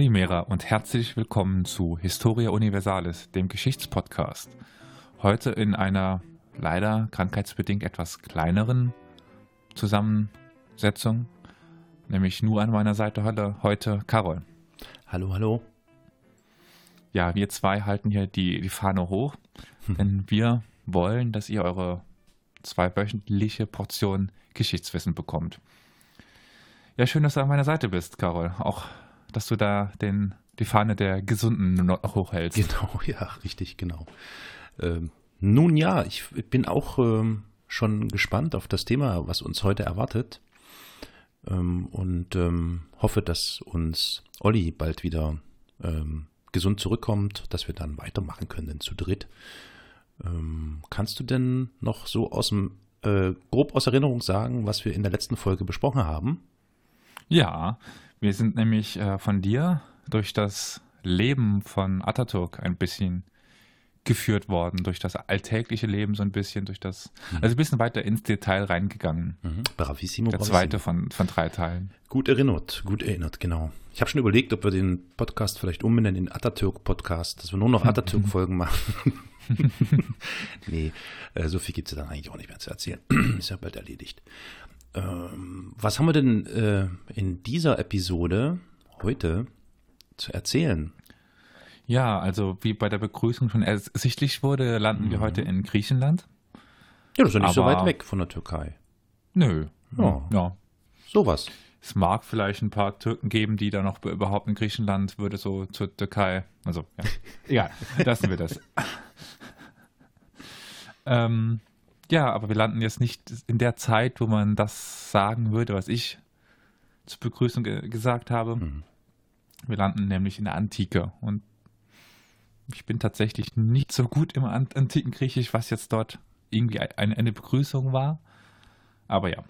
Kalimera und herzlich willkommen zu Historia Universalis, dem Geschichtspodcast. Heute in einer leider krankheitsbedingt etwas kleineren Zusammensetzung, nämlich nur an meiner Seite heute, heute Carol. Hallo, hallo. Ja, wir zwei halten hier die, die Fahne hoch, denn wir wollen, dass ihr eure zweiwöchentliche Portion Geschichtswissen bekommt. Ja, schön, dass du an meiner Seite bist, Carol. Auch, dass du da den, die Fahne der Gesunden noch hochhältst. Genau, ja, richtig, genau. Ähm, nun ja, ich bin auch ähm, schon gespannt auf das Thema, was uns heute erwartet. Ähm, und ähm, hoffe, dass uns Olli bald wieder ähm, gesund zurückkommt, dass wir dann weitermachen können zu dritt. Ähm, kannst du denn noch so aus dem äh, grob aus Erinnerung sagen, was wir in der letzten Folge besprochen haben? Ja, wir sind nämlich äh, von dir durch das Leben von Atatürk ein bisschen geführt worden, durch das alltägliche Leben so ein bisschen, durch das, also ein bisschen weiter ins Detail reingegangen. Mhm. Bravissimo. Der bravissimo. zweite von, von drei Teilen. Gut erinnert, gut erinnert, genau. Ich habe schon überlegt, ob wir den Podcast vielleicht umbenennen in Atatürk-Podcast, dass wir nur noch Atatürk-Folgen machen. nee, äh, so viel gibt es dann eigentlich auch nicht mehr zu erzählen. Ist ja bald erledigt. Ähm, was haben wir denn äh, in dieser Episode heute zu erzählen? Ja, also wie bei der Begrüßung schon ersichtlich wurde, landen wir heute in Griechenland. Ja, das ist ja nicht so Aber- weit weg von der Türkei. Nö. Ja. ja. Sowas. Es mag vielleicht ein paar Türken geben, die da noch überhaupt in Griechenland würde so zur Türkei. Also, ja. Egal, lassen wir das. ähm, ja, aber wir landen jetzt nicht in der Zeit, wo man das sagen würde, was ich zur Begrüßung ge gesagt habe. Mhm. Wir landen nämlich in der Antike und ich bin tatsächlich nicht so gut im An antiken Griechisch, was jetzt dort irgendwie eine, eine Begrüßung war. Aber ja.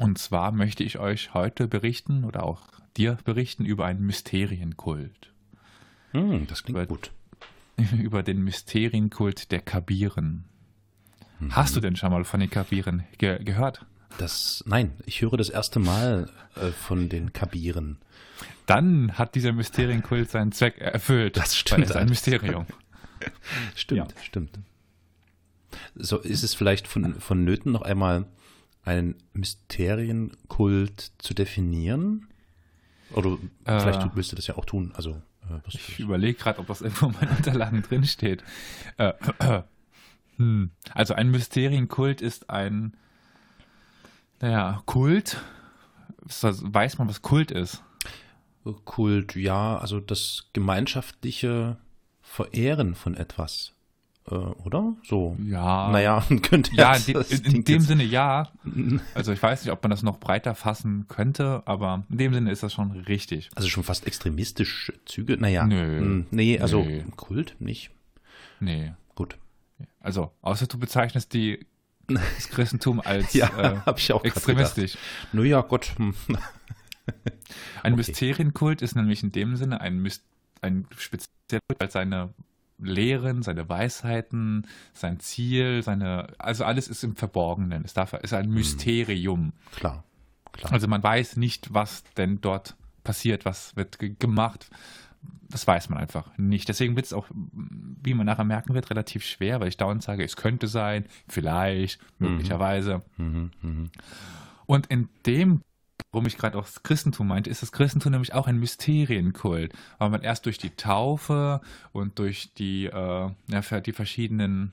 Und zwar möchte ich euch heute berichten oder auch dir berichten über einen Mysterienkult. Hm, das klingt Weil- gut. über den Mysterienkult der Kabiren. Hast du denn schon mal von den Kabiren ge gehört? Das, nein, ich höre das erste Mal äh, von den Kabiren. Dann hat dieser Mysterienkult seinen Zweck erfüllt. Das stimmt er ist ein halt. Mysterium. Stimmt, stimmt. So ist es vielleicht von, vonnöten, noch einmal einen Mysterienkult zu definieren? Oder Äh. vielleicht willst du das ja auch tun. Also, äh, Ich überlege gerade, ob das irgendwo in meinen Unterlagen drin steht. Äh, hm. Also ein Mysterienkult ist ein, naja, Kult. Weiß man, was Kult ist? Kult, ja, also das gemeinschaftliche Verehren von etwas. Äh, oder? So. Ja. Naja, könnte Ja, in, jetzt- in, in dem jetzt- Sinne ja. Also ich weiß nicht, ob man das noch breiter fassen könnte, aber in dem Sinne ist das schon richtig. Also schon fast extremistische Züge. Naja. Nö. hm, Nee, also Nö. Kult nicht. Nee. Also, außer du bezeichnest die, das Christentum als Ja, äh, extremistisch. Nur ja, Gott. Ein Okay. Mysterienkult ist nämlich in dem Sinne ein, ein spezieller Kult, weil seine Lehren, seine Weisheiten, sein Ziel, seine, also alles ist im Verborgenen. Es darf, ist ein Mysterium. Klar. Klar. Also man weiß nicht, was denn dort passiert, was wird ge gemacht. Das weiß man einfach nicht. Deswegen wird es auch, wie man nachher merken wird, relativ schwer, weil ich dauernd sage, es könnte sein, vielleicht, möglicherweise. Mhm, mhm. Und in dem, worum ich gerade auch das Christentum meinte, ist das Christentum nämlich auch ein Mysterienkult, weil man erst durch die Taufe und durch die, äh, ja, die verschiedenen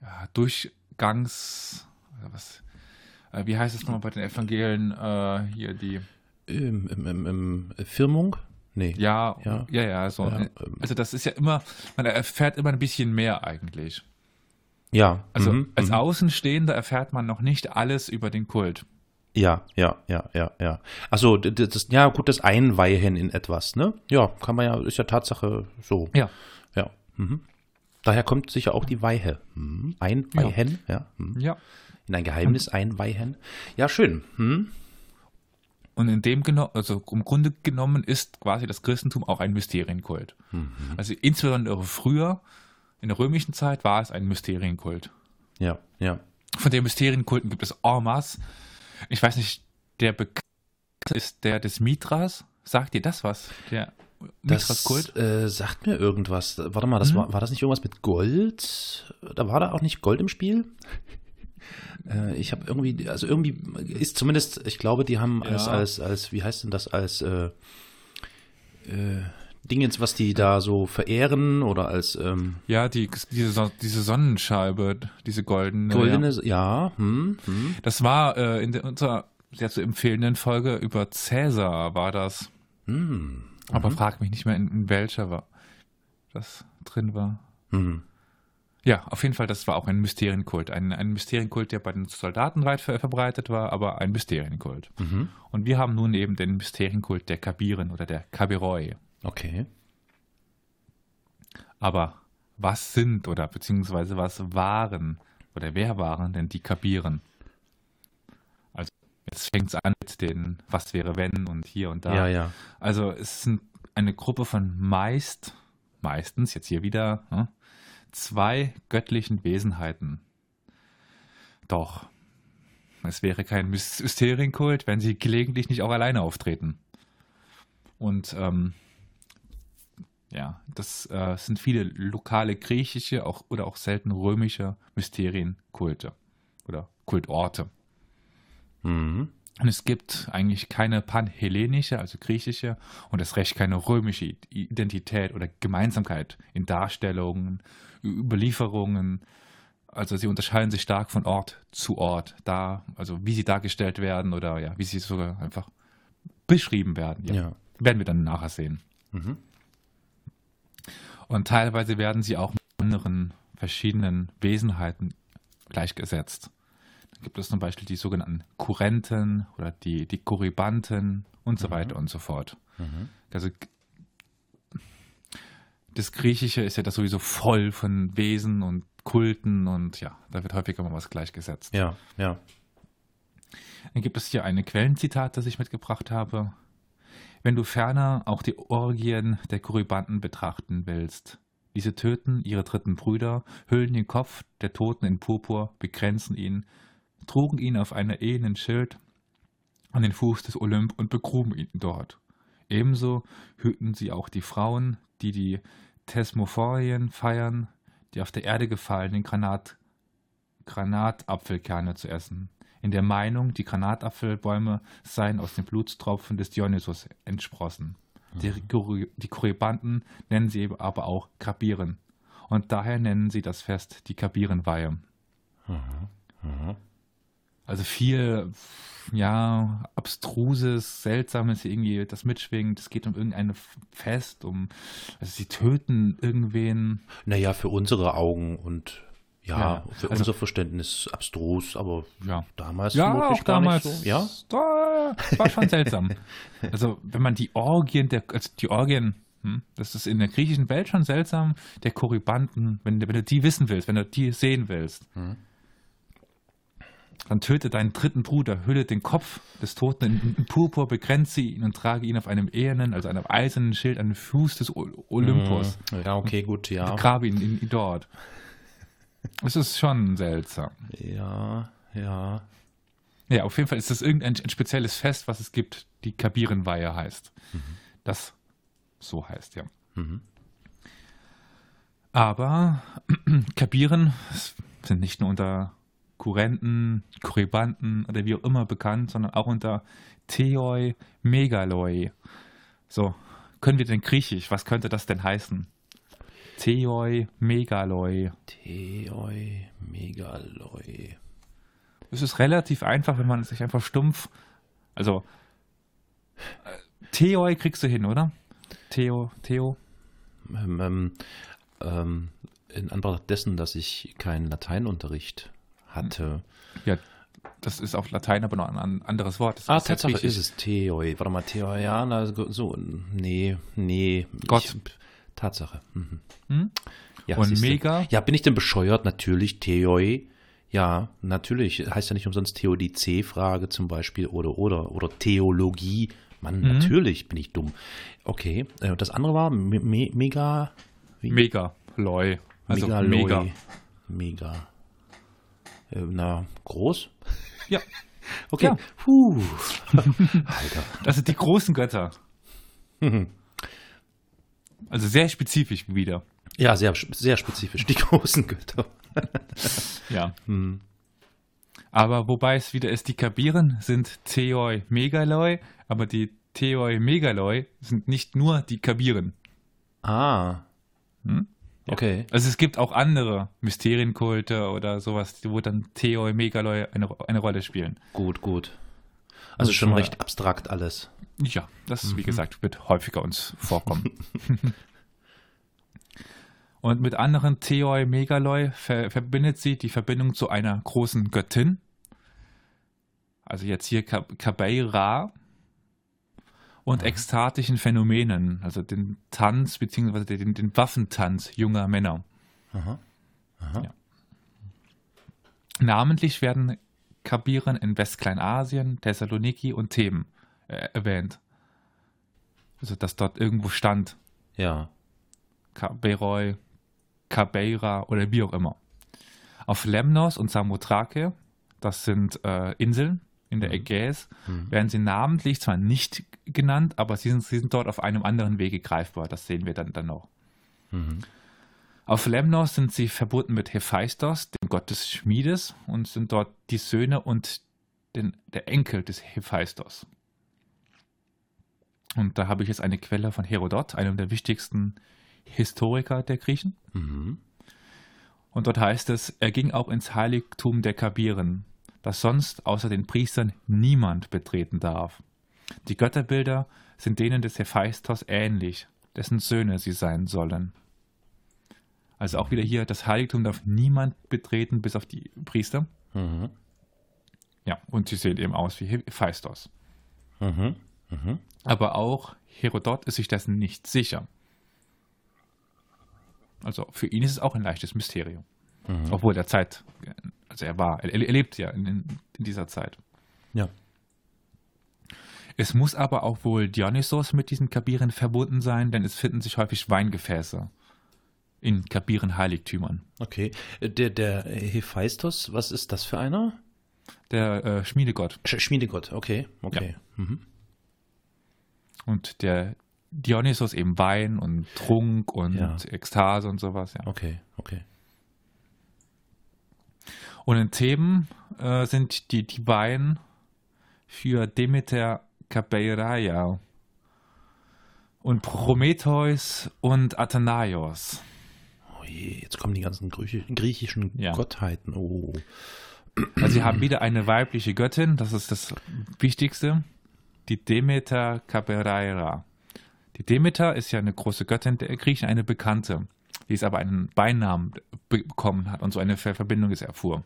ja, Durchgangs, was, äh, wie heißt es nochmal bei den Evangelien, äh, hier die, im, im, im Firmung? Nee. ja, Ja. ja, ja, so. Ja, ähm. also das ist ja immer, man erfährt immer ein bisschen mehr eigentlich. Ja. Also mhm, als mhm. Außenstehender erfährt man noch nicht alles über den Kult. Ja, ja, ja, ja, ja. Achso, das, ja, gut, das Einweihen in etwas, ne? Ja, kann man ja, ist ja Tatsache so. Ja. Ja. Mhm. Daher kommt sicher auch die Weihe. Mhm. Einweihen, ja. Mhm. Ja. In ein Geheimnis einweihen. Ja, schön. Mhm. Und in dem geno also im Grunde genommen ist quasi das Christentum auch ein Mysterienkult. Also insbesondere früher, in der römischen Zeit, war es ein Mysterienkult. Ja, ja. Von den Mysterienkulten gibt es masse. Ich weiß nicht, der bekannteste ist der des Mithras. Sagt dir das was? Der Das äh, sagt mir irgendwas. Warte mal, das Mhm. war, war das nicht irgendwas mit Gold? Da war da auch nicht Gold im Spiel? Äh, ich habe irgendwie, also irgendwie ist zumindest, ich glaube, die haben als, Ja. als, als, wie heißt denn das, als äh, äh, Dingens, was die da so verehren oder als ähm, Ja, die, diese, diese Sonnenscheibe, diese goldene. goldene, Ja. ja, hm, hm. Das war äh, in der, unserer sehr zu empfehlenden Folge über Cäsar war das. Hm. Aber frag mich nicht mehr, in, in welcher war das drin war. Hm. Ja, auf jeden Fall, das war auch ein Mysterienkult. Ein, ein Mysterienkult, der bei den Soldaten weit ver verbreitet war, aber ein Mysterienkult. Mhm. Und wir haben nun eben den Mysterienkult der Kabiren oder der Kabiroi. Okay. Aber was sind oder beziehungsweise was waren oder wer waren denn die Kabiren? Also jetzt fängt es an mit den Was wäre wenn und hier und da. Ja, ja. Also es sind eine Gruppe von meist, meistens, jetzt hier wieder, ne, zwei göttlichen Wesenheiten. Doch, es wäre kein Mys- Mysterienkult, wenn sie gelegentlich nicht auch alleine auftreten. Und ähm, ja, das äh, sind viele lokale griechische auch, oder auch selten römische Mysterienkulte oder Kultorte. Mhm. Und es gibt eigentlich keine panhellenische, also griechische, und das Recht keine römische Identität oder Gemeinsamkeit in Darstellungen, Überlieferungen. Also sie unterscheiden sich stark von Ort zu Ort, da, also wie sie dargestellt werden oder ja, wie sie sogar einfach beschrieben werden. Ja. Werden wir dann nachher sehen. Mhm. Und teilweise werden sie auch mit anderen verschiedenen Wesenheiten gleichgesetzt. Gibt es zum Beispiel die sogenannten Kurrenten oder die, die Korybanten und so weiter und so fort. Also das Griechische ist ja das sowieso voll von Wesen und Kulten und ja, da wird häufiger mal was gleichgesetzt. Ja, ja. Dann gibt es hier eine Quellenzitat, das ich mitgebracht habe. Wenn du ferner auch die Orgien der Korybanten betrachten willst. Diese töten ihre dritten Brüder, hüllen den Kopf der Toten in Purpur, bekränzen ihn, trugen ihn auf einem elenden Schild an den Fuß des Olymp und begruben ihn dort. Ebenso hüten sie auch die Frauen, die die Thesmophorien feiern, die auf der Erde gefallenen Granat, Granatapfelkerne zu essen, in der Meinung, die Granatapfelbäume seien aus den Blutstropfen des Dionysos entsprossen. Die, die Korybanten nennen sie aber auch Kabiren. Und daher nennen sie das Fest die Kabirenweihe. Also viel, ja, abstruses, seltsames irgendwie, das mitschwingt. Es geht um irgendein Fest, um, also sie töten irgendwen. Naja, für unsere Augen und ja, Ja, für also- unser Verständnis abstrus, aber Ja. damals Ja, auch damals. so. Ja? Da, war schon seltsam. also, wenn man die Orgien, der, also die Orgien, hm, das ist in der griechischen Welt schon seltsam, der Korybanten, wenn, du- wenn du die wissen willst, wenn du die sehen willst, Mhm. Dann töte deinen dritten Bruder, hülle den Kopf des Toten in, Purpur, begrenze ihn und trage ihn auf einem ehernen, also einem eisernen Schild an den Fuß des Olympus. Mhm. Ja, okay, gut, ja. Begrabe ihn in, in dort. Es ist schon seltsam. Ja, ja. Ja, auf jeden Fall ist das irgendein ein spezielles Fest, was es gibt, die Kabirenweihe heißt. Das so heißt, ja. Mhm. Aber Kabiren sind nicht nur unter Kurrenten, Korybanten oder wie auch immer bekannt, sondern auch unter Theoi Megaloi. So, können wir denn Griechisch? Was könnte das denn heißen? Theoi Megaloi. Theoi Megaloi. Es ist relativ einfach, wenn man sich einfach stumpf. Also, Theoi kriegst du hin, oder? Theo, Theo. Ähm, ähm, ähm, in Anbetracht dessen, dass ich keinen Lateinunterricht hatte. Ja, das ist auf Latein aber noch ein an- anderes Wort. Das Ah, Tatsache ist es Theoi. Warte mal, Theoi, ja, na, so, nee, nee. Gott. Ich, Tatsache. Mhm. Hm? Ja, Und siehste. mega? Ja, bin ich denn bescheuert? Natürlich, Theoi. Ja, natürlich. Heißt ja nicht umsonst Theodizee-Frage zum Beispiel oder, oder, oder Theologie. Mann, Mhm. natürlich bin ich dumm. Okay, äh, das andere war me me mega, wie? Mega. Loi. Also Megaloi. mega. Mega. Äh, na, groß? Ja. Okay. Ja. Puh. Alter. Das sind die großen Götter. Also sehr spezifisch wieder. Ja, sehr, sehr spezifisch, die großen Götter. Ja. Aber wobei es wieder ist, die Kabiren sind Theoi Megaloi, aber die Theoi Megaloi sind nicht nur die Kabiren. Ah. Hm? Okay. Also es gibt auch andere Mysterienkulte oder sowas, wo dann Theoi Megaloi eine, eine Rolle spielen. Gut, gut. Also schon mal- recht abstrakt alles. Ja, das, wie gesagt, wird häufiger uns vorkommen. Und mit anderen Theoi Megaloi ver verbindet sie die Verbindung zu einer großen Göttin. Also jetzt hier Ka Kabeira. Und ekstatischen Phänomenen, also den Tanz bzw. Den, den Waffentanz junger Männer. Aha. Ja. Namentlich werden Kabiren in Westkleinasien, Thessaloniki und Theben äh, erwähnt. Also, dass dort irgendwo stand, Ja. Kaberoi, Kabeira oder wie auch immer. Auf Lemnos und Samothrake, das sind äh, Inseln in der Ägäis, werden sie namentlich zwar nicht genannt, aber sie sind, sie sind dort auf einem anderen Wege greifbar. Das sehen wir dann, dann noch. Auf Lemnos sind sie verbunden mit Hephaistos, dem Gott des Schmiedes, und sind dort die Söhne und den, der Enkel des Hephaistos. Und da habe ich jetzt eine Quelle von Herodot, einem der wichtigsten Historiker der Griechen. Mhm. Und dort heißt es, er ging auch ins Heiligtum der Kabiren, das sonst außer den Priestern niemand betreten darf. Die Götterbilder sind denen des Hephaistos ähnlich, dessen Söhne sie sein sollen. Also auch wieder hier, das Heiligtum darf niemand betreten, bis auf die Priester. Mhm. Ja, und sie sehen eben aus wie Hephaistos. Mhm. Aber auch Herodot ist sich dessen nicht sicher. Also für ihn ist es auch ein leichtes Mysterium. Obwohl der Zeit, also er war, er, er lebt ja in, in, dieser Zeit. Ja. Es muss aber auch wohl Dionysos mit diesen Kabiren verbunden sein, denn es finden sich häufig Weingefäße in Kabiren-Heiligtümern. Okay. Der, der Hephaistos, was ist das für einer? Der äh, Schmiedegott Sch Schmiedegott, okay. Okay. Mhm. und der Dionysos eben Wein und Trunk und Ja. Ekstase und sowas. Ja. Okay, okay. Und in Theben äh, sind die Divine für Demeter Kabeiraia und Prometheus und Athanaios. Oh je, jetzt kommen die ganzen Griechi griechischen Ja. Gottheiten. Oh. Also sie haben wieder eine weibliche Göttin, das ist das Wichtigste, die Demeter Kabeiraia. Die Demeter ist ja eine große Göttin der Griechen, eine bekannte, die es aber einen Beinamen bekommen hat und so eine Ver Verbindung es erfuhr.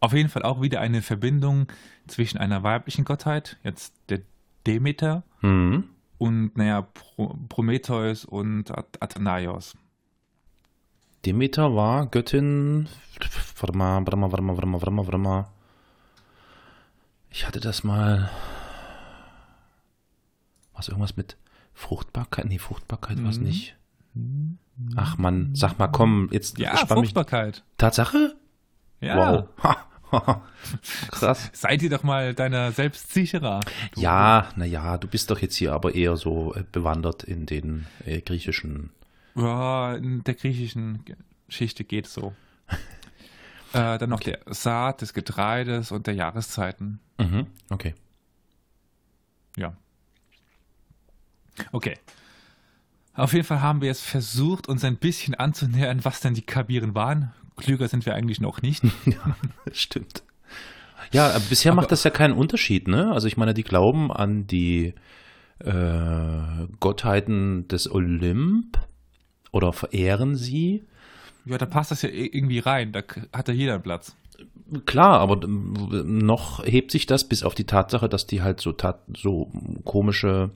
Auf jeden Fall auch wieder eine Verbindung zwischen einer weiblichen Gottheit, jetzt der Demeter, Mhm. und naja, Pro Prometheus und At Athanaios. Demeter war Göttin. Warte mal, warte mal, warte mal, warte mal, warte mal, warte mal. Ich hatte das mal. Was irgendwas mit Fruchtbarkeit? Nee, Fruchtbarkeit war es Mhm. Ach man, sag mal, komm, jetzt Ja, spann mich. Tatsache? Ja. Wow. Krass. Sei dir doch mal deiner selbst sicherer. Du- Ja, naja, du bist doch jetzt hier aber eher so äh, bewandert in den äh, griechischen. Ja, in der griechischen Geschichte geht es so. Äh, dann noch der Saat des Getreides und der Jahreszeiten. Mhm. Okay. Ja. Okay. Auf jeden Fall haben wir jetzt versucht, uns ein bisschen anzunähern, was denn die Kabiren waren. Klüger sind wir eigentlich noch nicht. Ja, stimmt. Ja, aber bisher Aber- macht das ja keinen Unterschied, ne? Also ich meine, die glauben an die äh, Gottheiten des Olymp oder verehren sie. Ja, da passt das ja i- irgendwie rein. Da hat ja jeder einen Platz. Klar, aber ähm, noch hebt sich das bis auf die Tatsache, dass die halt so, tat, so komische,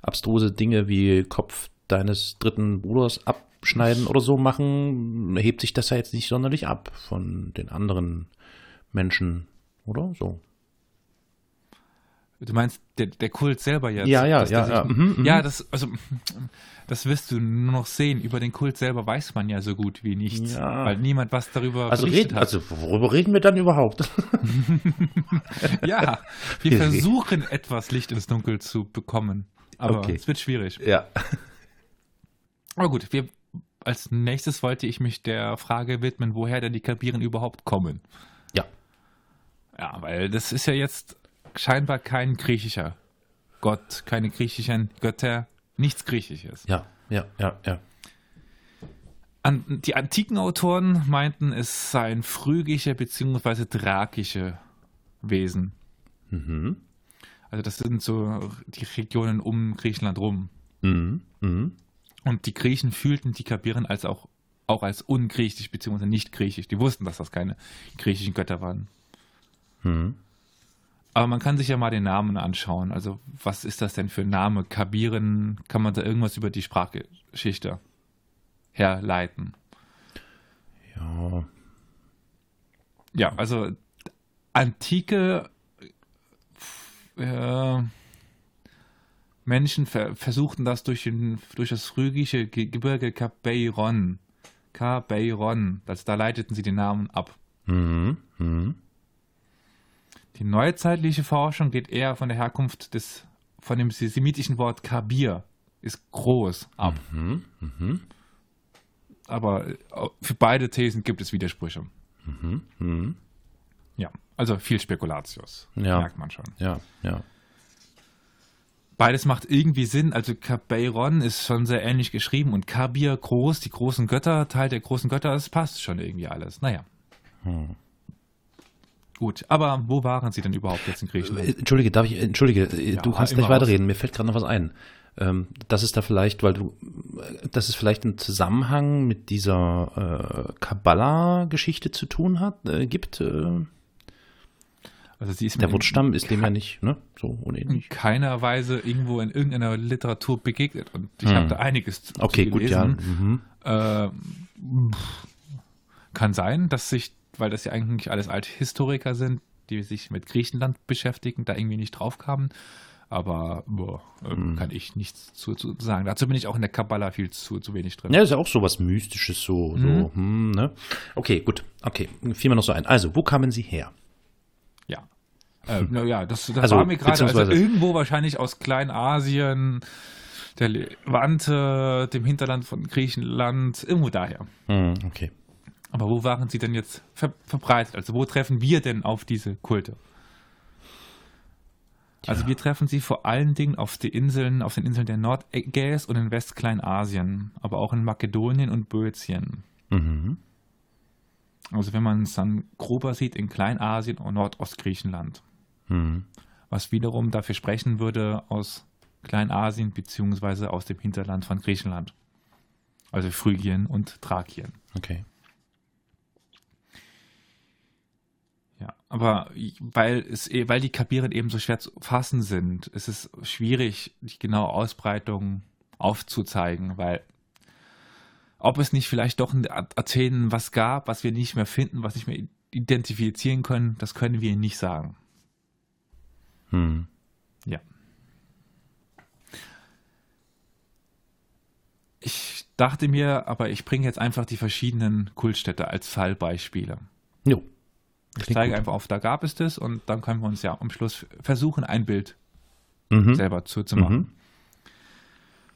abstruse Dinge wie Kopf deines dritten Bruders abschneiden oder so machen, hebt sich das ja jetzt nicht sonderlich ab von den anderen Menschen, oder? So. Du meinst der, der Kult selber jetzt? Ja, ja, dass ja, der ja, mhm, mhm. ja, das, also, das wirst du nur noch sehen. Über den Kult selber weiß man ja so gut wie nichts, Ja. weil niemand was darüber Also, reden, hat. also worüber reden wir dann überhaupt? ja, wir versuchen etwas Licht ins Dunkel zu bekommen. Aber Okay. es wird schwierig. Ja. Aber gut, wir, als nächstes wollte ich mich der Frage widmen, woher denn die Kabiren überhaupt kommen. Ja. Ja, weil das ist ja jetzt scheinbar kein griechischer Gott, keine griechischen Götter, nichts Griechisches. Ja, ja, ja, ja. An, die antiken Autoren meinten, es seien phrygische bzw. thrakische Wesen. Mhm. Also das sind so die Regionen um Griechenland rum. Mhm. Mhm. Und die Griechen fühlten die Kabiren als auch, auch als ungriechisch bzw. nicht griechisch. Die wussten, dass das keine griechischen Götter waren. Mhm. Aber man kann sich ja mal den Namen anschauen. Also was ist das denn für ein Name? Kabiren, kann man da irgendwas über die Sprachgeschichte herleiten? Ja. Ja, also antike äh, Menschen ver versuchten das durch, den, durch das phrygische Ge Gebirge Kabeiron. Kabeiron, also da leiteten sie den Namen ab. Mhm. Mhm. Die neuzeitliche Forschung geht eher von der Herkunft des, von dem semitischen Wort Kabir, ist groß ab. Mhm. Mhm. Aber äh, für beide Thesen gibt es Widersprüche. Mhm. Mhm. Ja, also viel Spekulatius, Ja. merkt man schon. Ja, ja. Beides macht irgendwie Sinn. Also Kabeiron ist schon sehr ähnlich geschrieben und Kabir groß, die großen Götter, Teil der großen Götter, das passt schon irgendwie alles. Naja. Hm. Gut, aber wo waren sie denn überhaupt jetzt in Äh, Griechenland? Entschuldige, darf ich, entschuldige, äh, du Ja, kannst immer gleich weiterreden, mir fällt gerade noch was ein. Ähm, das ist da vielleicht, weil du, äh, dass es vielleicht einen Zusammenhang mit dieser äh, Kabbala-Geschichte zu tun hat, äh, gibt. Also sie ist der mir Wurzstamm ist dem ja nicht, ne? So in unähnlich. keiner Weise irgendwo in irgendeiner Literatur begegnet. Und ich Hm. habe da einiges zu Okay, gut, ja. gelesen. Mhm. Äh, kann sein, dass sich, weil das ja eigentlich alles Althistoriker sind, die sich mit Griechenland beschäftigen, da irgendwie nicht drauf kamen. Aber boah, äh, Hm. kann ich nichts zu, zu sagen. Dazu bin ich auch in der Kabbala viel zu, zu wenig drin. Ja, ist ja auch so was Mystisches, so, so, hm, ne? Okay, gut, okay, fiel mir noch so ein. Also, wo kamen sie her? Ja. Äh, na ja, das, das Also, war mir gerade also irgendwo wahrscheinlich aus Kleinasien, der Levante, dem Hinterland von Griechenland, irgendwo daher. Hm, okay. Aber wo waren sie denn jetzt ver verbreitet? Also wo treffen wir denn auf diese Kulte? Also wir treffen sie vor allen Dingen auf die Inseln, auf den Inseln der Nordägäis und in Westkleinasien, aber auch in Makedonien und Böotien. Mhm. Also wenn man es dann grober sieht, in Kleinasien und Nordostgriechenland. Mhm. Was wiederum dafür sprechen würde aus Kleinasien beziehungsweise aus dem Hinterland von Griechenland. Also Phrygien und Thrakien. Okay. Ja, aber weil es, eh- weil die Kapieren eben so schwer zu fassen sind, ist es schwierig, die genaue Ausbreitung aufzuzeigen, weil ob es nicht vielleicht doch in Athen was gab, was wir nicht mehr finden, was nicht mehr identifizieren können, das können wir nicht sagen. Hm. Ja. Ich dachte mir, aber ich bringe jetzt einfach die verschiedenen Kultstädte als Fallbeispiele. Jo. Ich zeige einfach auf, da gab es das und dann können wir uns ja am Schluss versuchen, ein Bild Mhm. selber zu, zu machen. Mhm.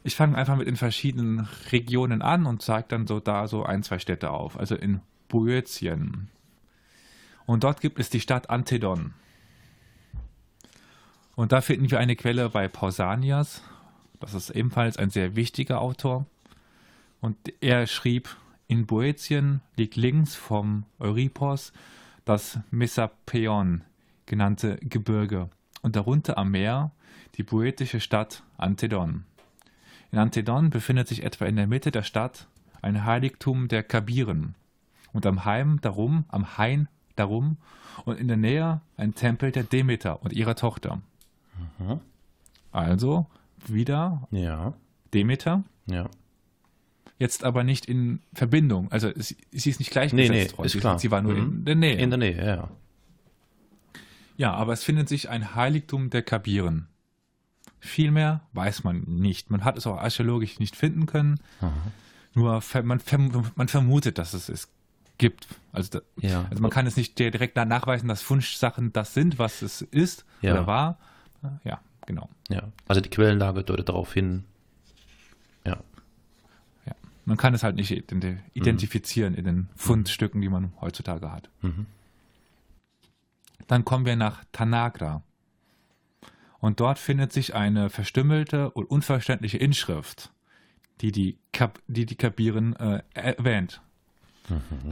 Ich fange einfach mit den verschiedenen Regionen an und zeige dann so da so ein, zwei Städte auf. Also in Boeotien. Und dort gibt es die Stadt Antedon. Und da finden wir eine Quelle bei Pausanias. Das ist ebenfalls ein sehr wichtiger Autor. Und er schrieb, in Boetien liegt links vom Euripos das Messapeon genannte Gebirge und darunter am Meer die boetische Stadt Antedon. In Antedon befindet sich etwa in der Mitte der Stadt ein Heiligtum der Kabiren und am Heim darum, am Hain darum und in der Nähe ein Tempel der Demeter und ihrer Tochter. Mhm. Also wieder Ja. Demeter, Ja. jetzt aber nicht in Verbindung. Also sie, sie ist nicht gleichgesetzt Nee, nee, ist sie, klar. sie war nur Mhm. in der Nähe. In der Nähe, ja, ja. aber es findet sich ein Heiligtum der Kabiren. Viel mehr weiß man nicht. Man hat es auch archäologisch nicht finden können. Nur ver man, verm man vermutet, dass es es gibt. Also, Ja. also man kann es nicht direkt nachweisen, dass Funschsachen das sind, was es ist Ja. oder war. Ja, genau. Ja, also die Quellenlage deutet darauf hin. Ja, Ja. Man kann es halt nicht identi- identifizieren in den Fundstücken, die man heutzutage hat. Mhm. Dann kommen wir nach Tanagra. Und dort findet sich eine verstümmelte und unverständliche Inschrift, die die, Kap die, die Kabiren äh, erwähnt.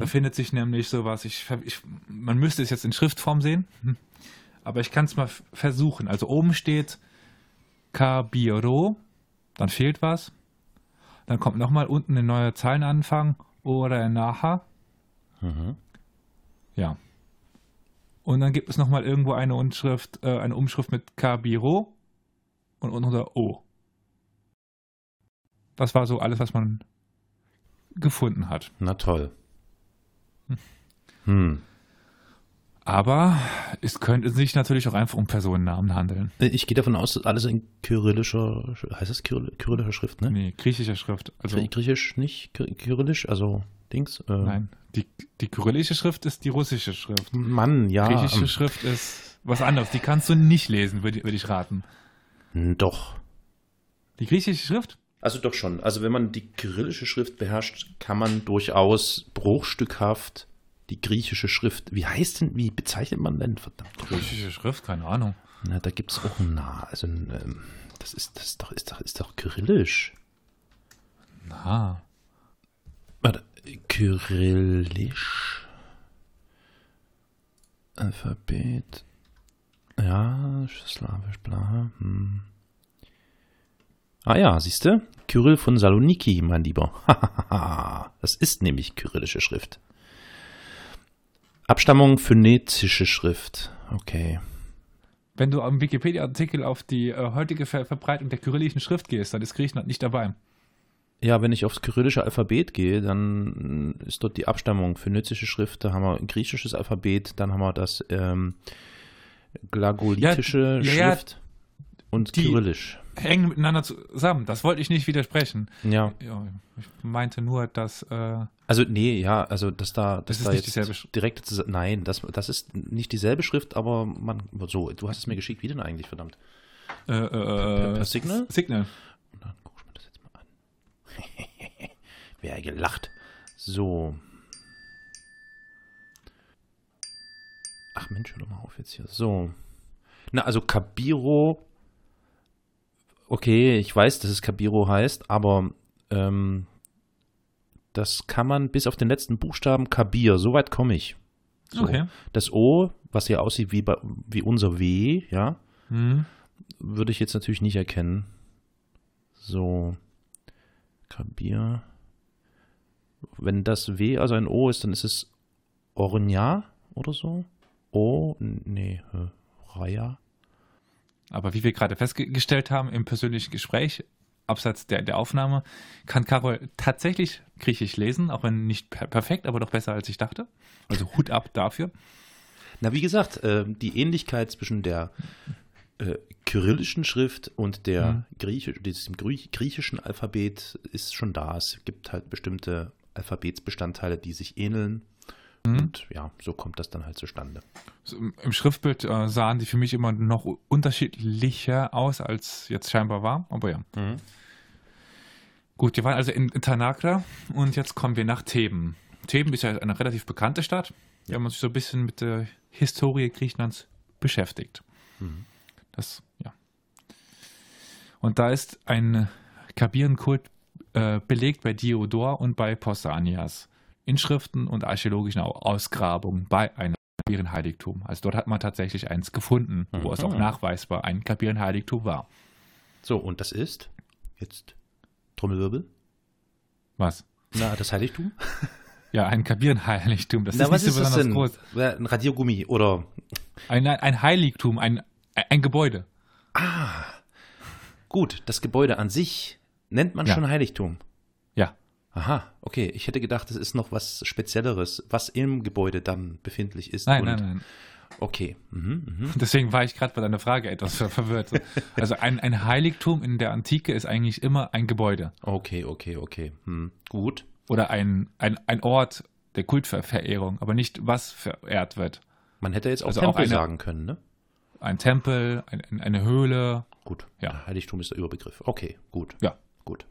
Da findet sich nämlich sowas, ich, ich, man müsste es jetzt in Schriftform sehen, hm. Aber ich kann es mal versuchen. Also oben steht Kabiro, dann fehlt was. Dann kommt nochmal unten ein neuer Zeilenanfang oder Naha. Mhm. Ja. Und dann gibt es nochmal irgendwo eine Umschrift, äh, eine Umschrift mit Kabiro und unten unter O. Das war so alles, was man gefunden hat. na toll. Hm. Aber es könnte sich natürlich auch einfach um Personennamen handeln. Ich gehe davon aus, dass alles in kyrillischer, heißt das Kyrill- kyrillischer Schrift, ne? Nee, griechischer Schrift. Also, Griechisch nicht, Ky- kyrillisch, also Dings. Äh, nein. Die, die kyrillische Schrift ist die russische Schrift. Mann, ja. Griechische ähm, Schrift ist was anderes. Die kannst du nicht lesen, würde würd ich raten. Doch. Die griechische Schrift? Also doch schon. Also wenn man die kyrillische Schrift beherrscht, kann man durchaus bruchstückhaft die griechische Schrift. Wie heißt denn, wie bezeichnet man denn? Verdammt. Griechische Schrift? Keine Ahnung. Na, da gibt es auch ein Na. Also ähm, das ist, das ist doch, ist doch, ist doch kyrillisch. Na. Warte, kyrillisch. Alphabet. Ja, slawisch, bla. Hm. Ah ja, siehst du? Kyrill von Saloniki, mein Lieber. das ist nämlich kyrillische Schrift. Abstammung phönizische Schrift. Okay. Wenn du am Wikipedia-Artikel auf die äh, heutige Ver Verbreitung der kyrillischen Schrift gehst, dann ist Griechenland nicht dabei. Ja, wenn ich aufs kyrillische Alphabet gehe, dann ist dort die Abstammung phönizische Schrift, da haben wir ein griechisches Alphabet, dann haben wir das ähm, glagolitische Ja, ja, ja. Schrift und Die- kyrillisch. Hängen miteinander zusammen. Das wollte ich nicht widersprechen. Ja, Ja, ich meinte nur, dass. Äh, also nee, ja, also dass da, dass Das ist da nicht jetzt dieselbe Sch- direkt, zus- nein, das, das ist nicht dieselbe Schrift, aber man, so, du hast es mir geschickt, wie denn eigentlich, verdammt? äh, äh, Per- per Signal? Signal. Und dann guck ich mir das jetzt mal an. Wer gelacht. So. Ach Mensch, hör doch mal auf jetzt hier. So. Na, also Kabiro. Okay, ich weiß, dass es Kabiro heißt, aber ähm, das kann man bis auf den letzten Buchstaben Kabir. Soweit komme ich. So. Okay. Das O, was ja aussieht wie, bei, wie unser W, ja, Hm. würde ich jetzt natürlich nicht erkennen. So. Kabir. Wenn das W also ein O ist, dann ist es Ornia oder so. O, nee, äh, Raya. Aber wie wir gerade festgestellt haben im persönlichen Gespräch, abseits der, der Aufnahme, kann Carol tatsächlich Griechisch lesen, auch wenn nicht per perfekt, aber doch besser als ich dachte. Also Hut ab dafür. Na, wie gesagt, äh, die Ähnlichkeit zwischen der äh, kyrillischen Schrift und der Mhm. Griechisch, diesem Grie- griechischen Alphabet ist schon da. Es gibt halt bestimmte Alphabetsbestandteile, die sich ähneln. Mhm. Und ja, so kommt das dann halt zustande. So, im- Schriftbild äh, sahen die für mich immer noch unterschiedlicher aus, als jetzt scheinbar war. Aber ja. Gut, wir waren also in Tanakra und jetzt kommen wir nach Theben. Theben ist ja eine relativ bekannte Stadt, wenn man sich so ein bisschen mit der Historie Griechenlands beschäftigt. Mhm. Das, ja. Und da ist ein Kabirenkult äh, belegt bei Diodor und bei Pausanias. Inschriften und archäologischen Au- Ausgrabungen bei einem Kabirenheiligtum. Also dort hat man tatsächlich eins gefunden, wo es auch Mhm. nachweisbar ein Kabirenheiligtum war. So, und das ist jetzt Trommelwirbel. Was? Na, das Heiligtum? Ja, ein Kabirenheiligtum. Das Na, ist was nicht ist so das besonders groß. Ein Radiergummi oder. Ein, ein Heiligtum, ein, ein Gebäude. Ah, gut, das Gebäude an sich nennt man Ja. schon Heiligtum. Aha, okay. Ich hätte gedacht, es ist noch was Spezielleres, was im Gebäude dann befindlich ist. Nein, nein, nein. Okay. Mhm, mhm. Deswegen war ich gerade bei deiner Frage etwas ver verwirrt. Also ein, ein Heiligtum in der Antike ist eigentlich immer ein Gebäude Okay, okay, okay. Hm. Gut. oder ein, ein, ein Ort der Kultverehrung, aber nicht was verehrt wird. Man hätte jetzt auch Also auch Tempel eine- sagen können, ne? ein Tempel, ein, eine Höhle. Gut. Ja. Heiligtum ist der Überbegriff. Okay, gut. Ja. Gut.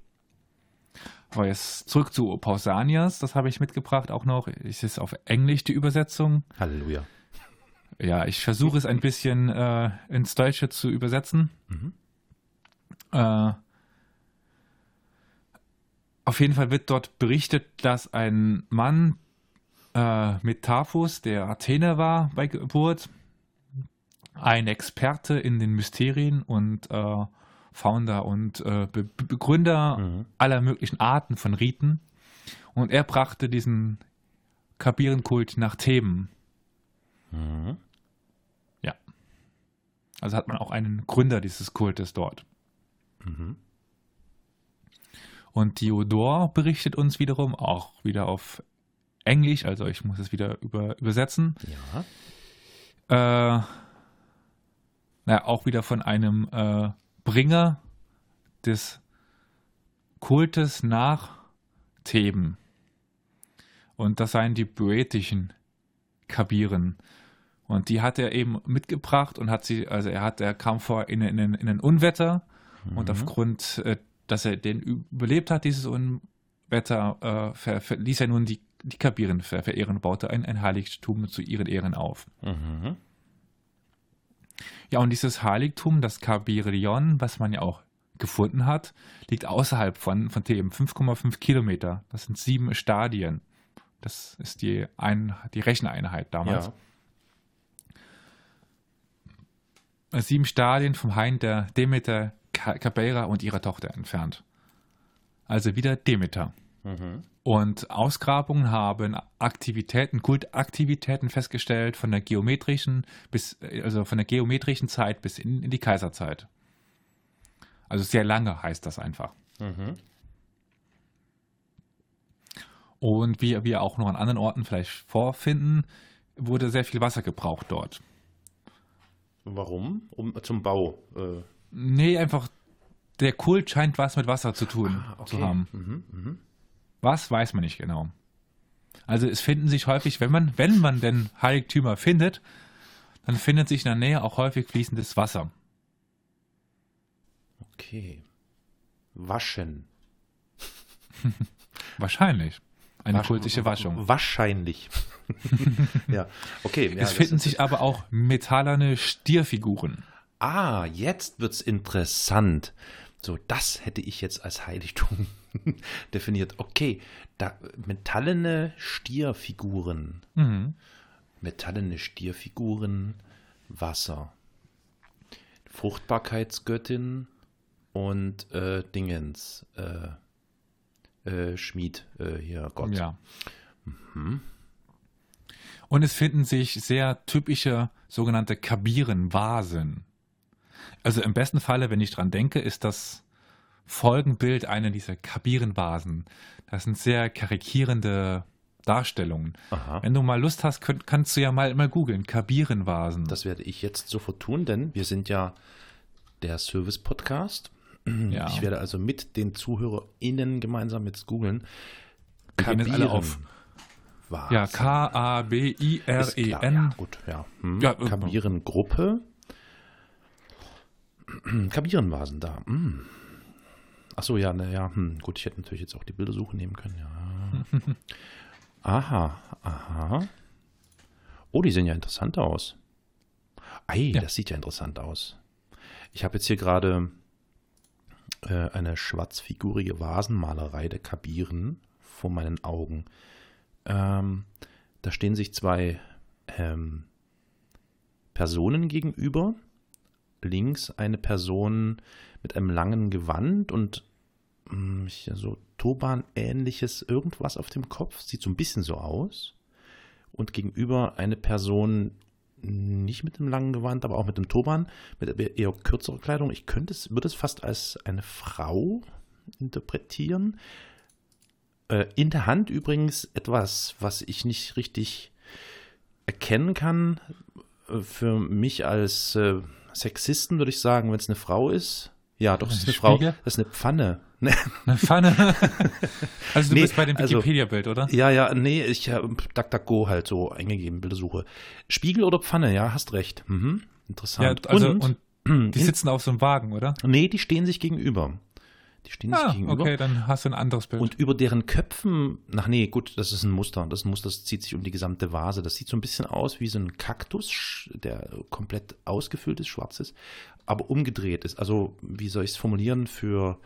Aber jetzt zurück zu Pausanias, das habe ich mitgebracht auch noch. Es ist auf Englisch die Übersetzung. Halleluja. Ja, ich versuche es ein bisschen äh, ins Deutsche zu übersetzen. Mhm. Äh, auf jeden Fall wird dort berichtet, dass ein Mann äh, Metaphos, der Athener war bei Geburt, ein Experte in den Mysterien und äh, Founder und äh, Be Begründer Mhm. aller möglichen Arten von Riten. Und er brachte diesen Kabirenkult nach Theben. Mhm. Ja. Also hat man auch einen Gründer dieses Kultes dort. Mhm. Und Diodor berichtet uns wiederum auch wieder auf Englisch, also ich muss es wieder über, übersetzen. Ja. Äh, naja, auch wieder von einem äh, Bringer des Kultes nach Theben. Und das seien die poetischen Kabiren. Und die hat er eben mitgebracht und hat sie, also er hat, er kam vor in, in, in ein Unwetter und aufgrund, äh, dass er den überlebt hat, dieses Unwetter, äh, ließ er nun die, die Kabiren ver, verehren und baute ein, ein Heiligtum zu ihren Ehren auf. Mhm. Ja, und dieses Heiligtum, das Kabirion, was man ja auch gefunden hat, liegt außerhalb von, von Theben, 5,5 Kilometer. Das sind sieben Stadien. Das ist die, ein, die Recheneinheit damals. Ja. Sieben Stadien vom Hain der Demeter Ka- Kabeira und ihrer Tochter entfernt. Also wieder Demeter. Mhm. Und Ausgrabungen haben Aktivitäten, Kultaktivitäten festgestellt von der geometrischen bis, also von der geometrischen Zeit bis in, in die Kaiserzeit. Also sehr lange heißt das einfach. Mhm. Und wie wir auch noch an anderen Orten vielleicht vorfinden, wurde sehr viel Wasser gebraucht dort. Warum? Um, zum Bau. Äh, Nee, einfach der Kult scheint was mit Wasser zu tun zu haben. Mhm. Mhm. Was weiß man nicht genau. Also es finden sich häufig, wenn man, wenn man denn Heiligtümer findet, dann findet sich in der Nähe auch häufig fließendes Wasser. Okay. Waschen. Wahrscheinlich. Eine Wasch- kultische Waschung. Wahrscheinlich. ja, okay. Ja, es finden sich aber auch metallerne Stierfiguren. Ah, jetzt wird's interessant. So, das hätte ich jetzt als Heiligtum definiert. Okay, da metallene Stierfiguren. Mhm. Metallene Stierfiguren, Wasser. Fruchtbarkeitsgöttin und äh, Dingens. Äh, äh, Schmied, äh, hier, Gott. Ja. Und es finden sich sehr typische sogenannte Kabirenvasen. Also im besten Falle, wenn ich dran denke, ist das Folgenbild einer dieser Kabirenvasen. Das sind sehr karikierende Darstellungen. Aha. Wenn du mal Lust hast, könnt, kannst du ja mal, mal googeln. Kabirenvasen. Das werde ich jetzt sofort tun, denn wir sind ja der Service-Podcast. Ja. Ich werde also mit den ZuhörerInnen gemeinsam jetzt googeln. Jetzt alle auf. Was? ja, klar, ja, K-A-B-I-R-E-N. gut, ja. Hm. Ja, äh, Kabirengruppe. Kabirenvasen da. Hm. Ach so, ja, na ja, hm. gut, ich hätte natürlich jetzt auch die Bildersuche nehmen können, ja. aha, aha. Oh, die sehen ja interessant aus. Ei, Ja. das sieht ja interessant aus. Ich habe jetzt hier gerade äh, eine schwarzfigurige Vasenmalerei der Kabiren vor meinen Augen. Ähm, da stehen sich zwei ähm, Personen gegenüber. Links eine Person mit einem langen Gewand und mh, hier so Turban-ähnliches irgendwas auf dem Kopf. Sieht so ein bisschen so aus. Und gegenüber eine Person nicht mit dem langen Gewand, aber auch mit dem Turban, mit eher kürzerer Kleidung. Ich könnte es, würde es fast als eine Frau interpretieren. Äh, in der Hand übrigens etwas, was ich nicht richtig erkennen kann. Äh, Für mich als äh, Sexisten würde ich sagen, wenn es eine Frau ist. Ja, doch, es ist eine Frau. Spiegel? Das ist eine Pfanne. Eine Pfanne. also du Nee, bist bei dem also- Wikipedia-Bild, oder? Ja, ja, nee, ich habe DuckDuckGo halt so eingegeben, Bildersuche. Spiegel oder Pfanne, ja, hast recht. Mhm. Interessant. Ja, also, und, und die sitzen auf so einem Wagen, oder? nee, die stehen sich gegenüber. Die stehen sich Ah, gegenüber. okay, dann hast du ein anderes Bild. Und über deren Köpfen, ach nee, gut, das ist ein Muster. Das Muster das zieht sich um die gesamte Vase. Das sieht so ein bisschen aus wie so ein Kaktus, der komplett ausgefüllt ist, schwarz ist, aber umgedreht ist. Also, wie soll ich es formulieren für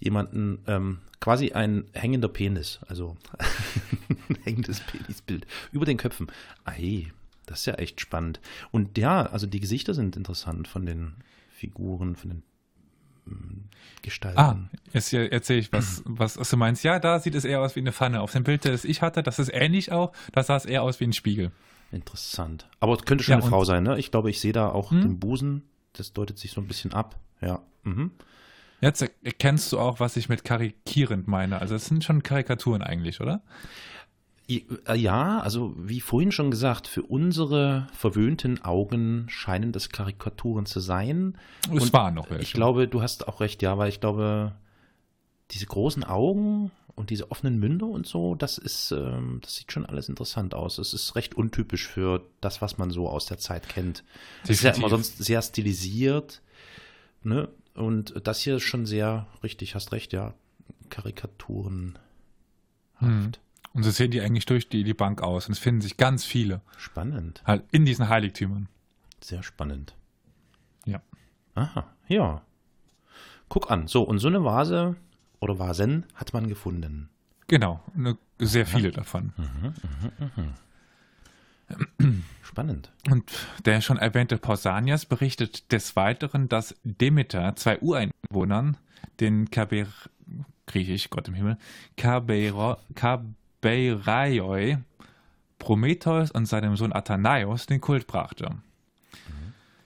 jemanden, ähm, quasi ein hängender Penis, also ein hängendes Penisbild über den Köpfen. Ei, das ist ja echt spannend. Und ja, also die Gesichter sind interessant von den Figuren, von den Gestalten. Ah, jetzt erzähle ich, was, was, was du meinst. Ja, da sieht es eher aus wie eine Pfanne. Auf dem Bild, das ich hatte, das ist ähnlich auch. Da sah es eher aus wie ein Spiegel. Interessant. Aber es könnte schon Ja, eine Frau sein, ne? Ich glaube, ich sehe da auch Hm? den Busen. Das deutet sich so ein bisschen ab. Ja. Mhm. Jetzt er- erkennst du auch, was ich mit karikierend meine. Also es sind schon Karikaturen eigentlich, oder? Äh, Ja, also wie vorhin schon gesagt, für unsere verwöhnten Augen scheinen das Karikaturen zu sein. Es Und waren noch welche. Ich glaube, du hast auch recht, ja, weil ich glaube, diese großen Augen und diese offenen Münder und so, das ist, ähm, das sieht schon alles interessant aus. Es ist recht untypisch für das, was man so aus der Zeit kennt. Es ist ja immer sonst sehr stilisiert, ne? Und das hier ist schon sehr, richtig, hast recht, ja, Karikaturen. Hm. Und so sehen die eigentlich durch die, die Bank aus. Und es finden sich ganz viele Spannend, halt in diesen Heiligtümern. sehr spannend. Ja. Aha, ja. Guck an, so, und so eine Vase oder Vasen hat man gefunden. Genau, ne, sehr viele davon. Spannend. Und der schon erwähnte Pausanias berichtet des Weiteren, dass Demeter zwei Ureinwohnern, den Kaber, griechisch, Gott im Himmel, Kabero- Kabeiraioi, Prometheus und seinem Sohn Athanaios den Kult brachte.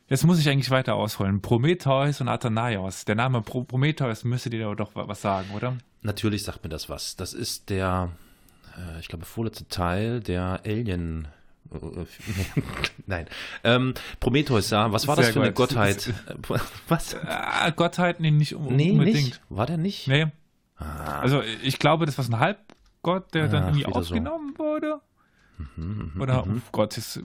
Jetzt muss ich eigentlich weiter ausholen. Prometheus und Athanaios. Der Name Pro Prometheus müsste dir doch wa- was sagen, oder? Natürlich sagt mir das was. Das ist der, äh, ich glaube, vorletzte Teil der Alien. äh, Nein. Ähm, Prometheus, ja. Was war das Sehr für eine gut. Gottheit? Äh, Was? Ah, Gottheit, nee, nicht un- Nee, unbedingt. nicht. War der nicht? Nee. Ah, Also ich glaube, das war ein Halbgott, der dann Ach, irgendwie wieder so. wurde. mhm, Oder mhm. oh Gott, ist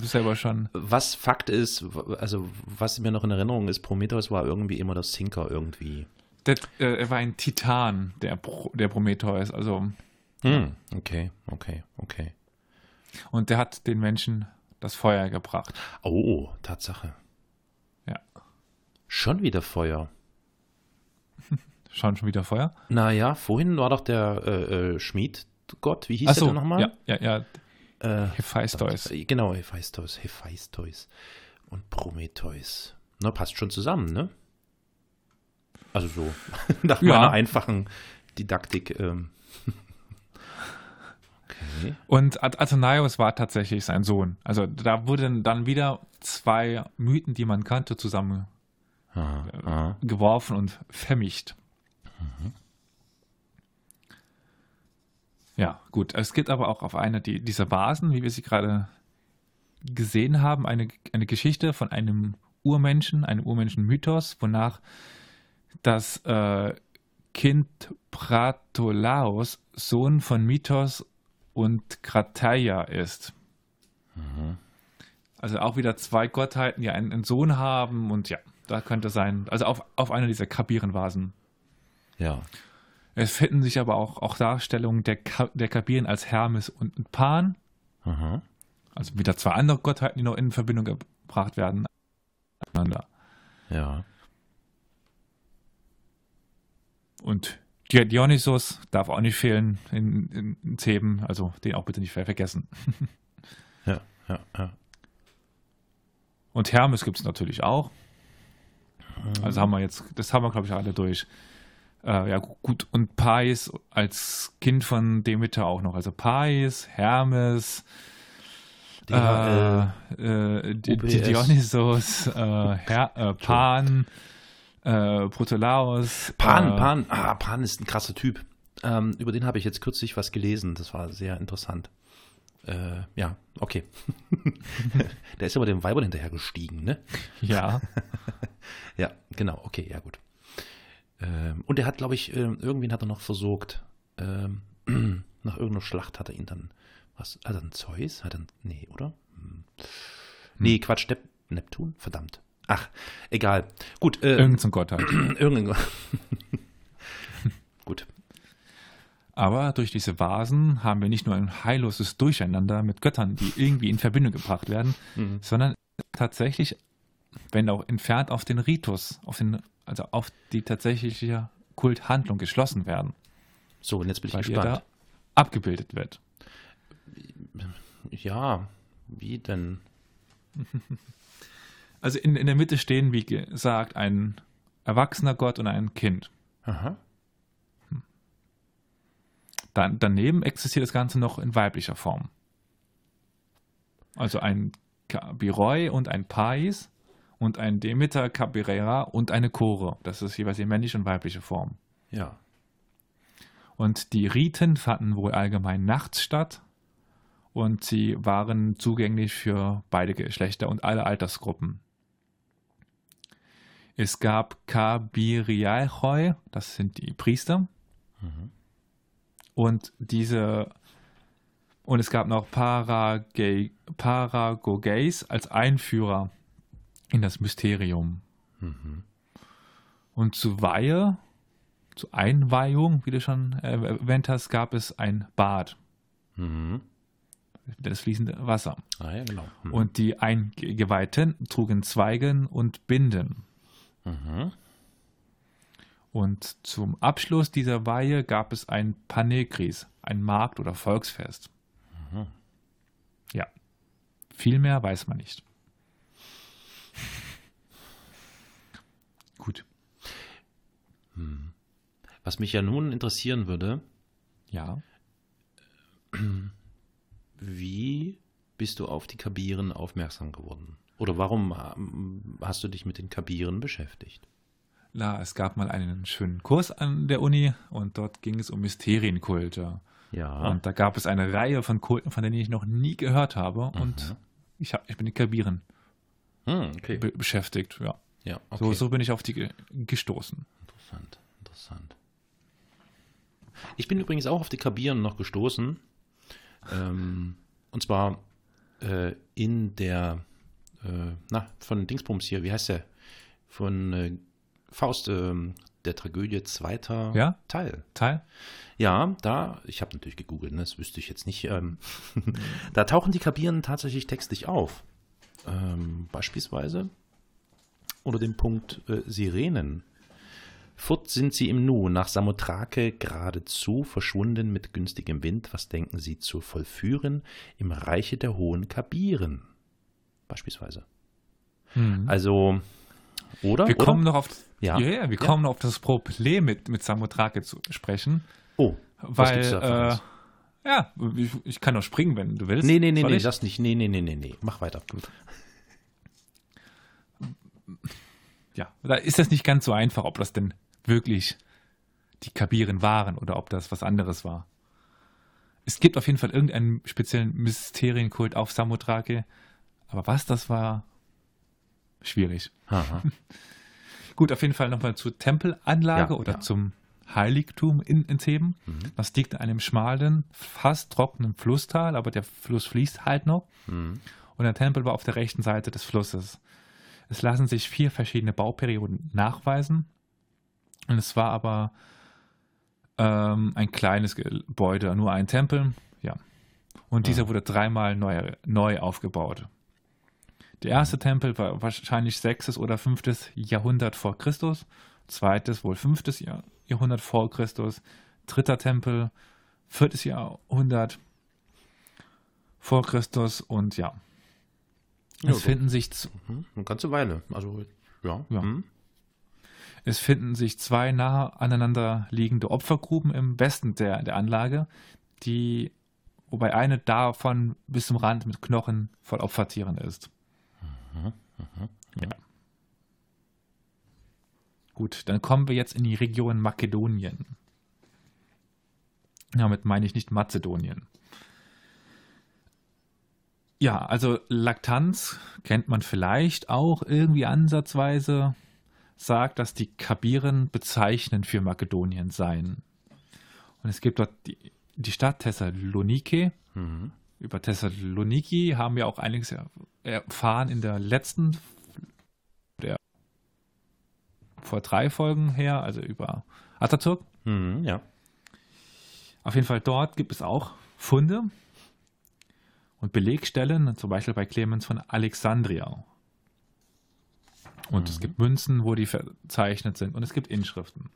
selber schon. Was Fakt ist, also was mir noch in Erinnerung ist, Prometheus war irgendwie immer der Sinker irgendwie. Der, äh, er war ein Titan, der, Pro, der Prometheus. Also, Hm, okay, okay, okay. und der hat den Menschen das Feuer gebracht. Oh, Tatsache. Ja. Schon wieder Feuer. Schon schon wieder Feuer? Naja, vorhin war doch der äh, äh, Schmiedgott, wie hieß Achso, der denn nochmal? ja, ja, ja. Äh, Hephaistos. Äh, Genau, Hephaistos, Hephaistos und Prometheus. Na, passt schon zusammen, ne? Also so, nach Ja. meiner einfachen Didaktik. Ähm. Okay. Und Ath- Athenaios war tatsächlich sein Sohn. Also da wurden dann wieder zwei Mythen, die man kannte, zusammengeworfen Aha, aha. und vermischt. Ja, gut. Es gibt aber auch auf einer die, dieser Vasen, wie wir sie gerade gesehen haben, eine, eine Geschichte von einem Urmenschen, einem Urmenschen-Mythos, wonach das äh, Kind Pratolaos Sohn von Mythos und Krateia ist. Also auch wieder zwei Gottheiten, die einen, einen Sohn haben und ja, da könnte sein, also auf, auf einer dieser Kabirenvasen. Ja. Es finden sich aber auch, auch Darstellungen der, Ka der Kabiren als Hermes und Pan, Aha. also wieder zwei andere Gottheiten, die noch in Verbindung gebracht werden. Ja. Und Di- Dionysos darf auch nicht fehlen in, in, in Theben, also den auch bitte nicht ver- vergessen. Ja, ja, ja. Und Hermes gibt es natürlich auch. Also haben wir jetzt, das haben wir, glaube ich, alle durch. Äh, ja, gu- gut. Und Pais als Kind von Demeter auch noch. Also Pais, Hermes, DHL, äh, äh, Dionysos, äh, Her äh, Pan, äh, Protolaos. Pan, äh, Pan, ah, Pan ist ein krasser Typ. Ähm, über den habe ich jetzt kürzlich was gelesen. Das war sehr interessant. Äh, ja, okay. Der ist aber dem Weibern hinterher gestiegen, ne? Ja, Ja, genau, okay, ja gut. Ähm, und er hat, glaube ich, ähm, irgendwen hat er noch versorgt. Ähm, nach irgendeiner Schlacht hat er ihn dann, was, hat er einen Zeus? Hat er, einen- nee, oder? Hm. Nee, Quatsch, der Neptun? Verdammt. Ach, egal. Gut. Äh, Irgend so ein Gott halt. irgendein. Gut. Aber durch diese Vasen haben wir nicht nur ein heilloses Durcheinander mit Göttern, die irgendwie in Verbindung gebracht werden, Mhm. sondern tatsächlich, wenn auch entfernt, auf den Ritus, auf den, also auf die tatsächliche Kulthandlung geschlossen werden, So, und jetzt bin ich gespannt. da abgebildet wird. Ja, wie denn? Also in, in der Mitte stehen, wie gesagt, ein erwachsener Gott und ein Kind. Aha. Dann, daneben existiert das Ganze noch in weiblicher Form. Also ein Kabiroi und ein Pais und ein Demeter Cabirera und eine Chore. Das ist jeweils die männliche und weibliche Form. Ja. Und die Riten fanden wohl allgemein nachts statt und sie waren zugänglich für beide Geschlechter und alle Altersgruppen. Es gab Kabirialchoi, das sind die Priester. Und diese und es gab noch Paragogeis als Einführer in das Mysterium. Und zu Weihe, zur Einweihung, wie du schon äh, erwähnt hast, gab es ein Bad, Mhm. das fließende Wasser. Ah, ja, genau. Mhm. Und die Eingeweihten trugen Zweigen und Binden. Mhm. Und zum Abschluss dieser Weihe gab es ein Panegris, ein Markt- oder Volksfest. Ja, viel mehr weiß man nicht. Gut, Was mich ja nun interessieren würde, ja. wie bist du auf die Kabiren aufmerksam geworden? Oder warum ähm, hast du dich mit den Kabiren beschäftigt? Na, es gab mal einen schönen Kurs an der Uni und dort ging es um Mysterienkulte. Ja. Und da gab es eine Reihe von Kulten, von denen ich noch nie gehört habe. Mhm. Und ich, hab, ich bin in Kabiren Hm, okay. be beschäftigt. Ja. Ja, okay. So, so bin ich auf die ge gestoßen. Interessant, interessant. Ich bin übrigens auch auf die Kabiren noch gestoßen. Ähm, und zwar äh, in der, äh, na, von Dingsbums hier, wie heißt der? Von äh, Faust, ähm, der Tragödie zweiter Ja? Teil. Teil? Ja, da, ich habe natürlich gegoogelt, ne, das wüsste ich jetzt nicht. Ähm, da tauchen die Kabiren tatsächlich textlich auf. Ähm, beispielsweise unter dem Punkt äh, Sirenen. Fort sind sie im Nu, nach Samothrake geradezu, verschwunden mit günstigem Wind. Was denken sie zu vollführen im Reiche der hohen Kabiren? Beispielsweise. Also, oder? Mhm. Wir oder? kommen noch auf, Ja. ja, ja, wir Ja. kommen noch auf das Problem mit, mit Samothrake zu sprechen. Oh, was Weil, gibt's da äh, was? Ja, ich, ich kann noch springen, wenn du willst. Nee, nee, nee, Soll nee, ich? das nicht. Nee, nee, nee, nee, nee. Mach weiter. Ja, da ist das nicht ganz so einfach, ob das denn wirklich die Kabiren waren oder ob das was anderes war. Es gibt auf jeden Fall irgendeinen speziellen Mysterienkult auf Samothrake, aber was das war, schwierig. Aha. Gut, auf jeden Fall nochmal zur Tempelanlage Ja, oder ja. zum Heiligtum in, in Theben. Das liegt in einem schmalen, fast trockenen Flusstal, aber der Fluss fließt halt noch. Und der Tempel war auf der rechten Seite des Flusses. Es lassen sich vier verschiedene Bauperioden nachweisen. Und es war aber ähm, ein kleines Gebäude, nur ein Tempel. Ja. Und dieser wurde dreimal neu, neu aufgebaut. Der erste Tempel war wahrscheinlich 6. oder 5. Jahrhundert vor Christus, zweites wohl 5. Jahr, Jahrhundert vor Christus, dritter Tempel 4. Jahrhundert vor Christus und ja. Ja, es gut. finden sich z- Hm, Eine ganze Weile. Also, ja. Ja. Hm. Es finden sich zwei nahe aneinander liegende Opfergruben im Westen der, der Anlage, die, wobei eine davon bis zum Rand mit Knochen voll Opfertieren ist. Ja. Gut, dann kommen wir jetzt in die Region Makedonien. Damit meine ich nicht Mazedonien. Ja, also Laktanz kennt man vielleicht auch irgendwie ansatzweise, sagt, dass die Kabiren bezeichnend für Makedonien seien. Und es gibt dort die, die Stadt Thessalonike, über Thessaloniki haben wir auch einiges erfahren in der letzten, der vor drei Folgen her, also über Atatürk. Mhm, ja. Auf jeden Fall dort gibt es auch Funde und Belegstellen, zum Beispiel bei Clemens von Alexandria. Und mhm. es gibt Münzen, wo die verzeichnet sind und es gibt Inschriften.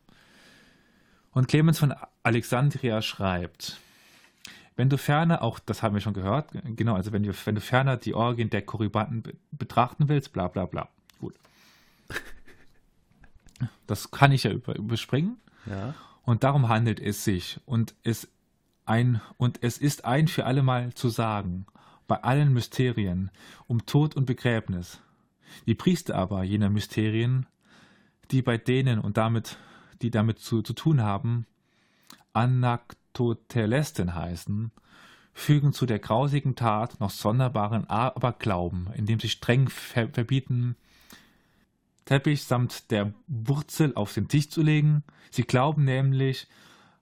Und Clemens von Alexandria schreibt, wenn du ferner, auch das haben wir schon gehört, genau, also wenn du, wenn du ferner die Orgien der Korybanten betrachten willst, bla bla bla. Gut. Das kann ich ja überspringen. Ja. Und darum handelt es sich. Und es, ein, und es ist ein für allemal zu sagen, bei allen Mysterien um Tod und Begräbnis. Die Priester aber jener Mysterien, die bei denen und damit, die damit zu, zu tun haben, Anaktotelestin heißen, fügen zu der grausigen Tat noch sonderbaren Aberglauben, indem sie streng verbieten, Teppich samt der Wurzel auf den Tisch zu legen. Sie glauben nämlich,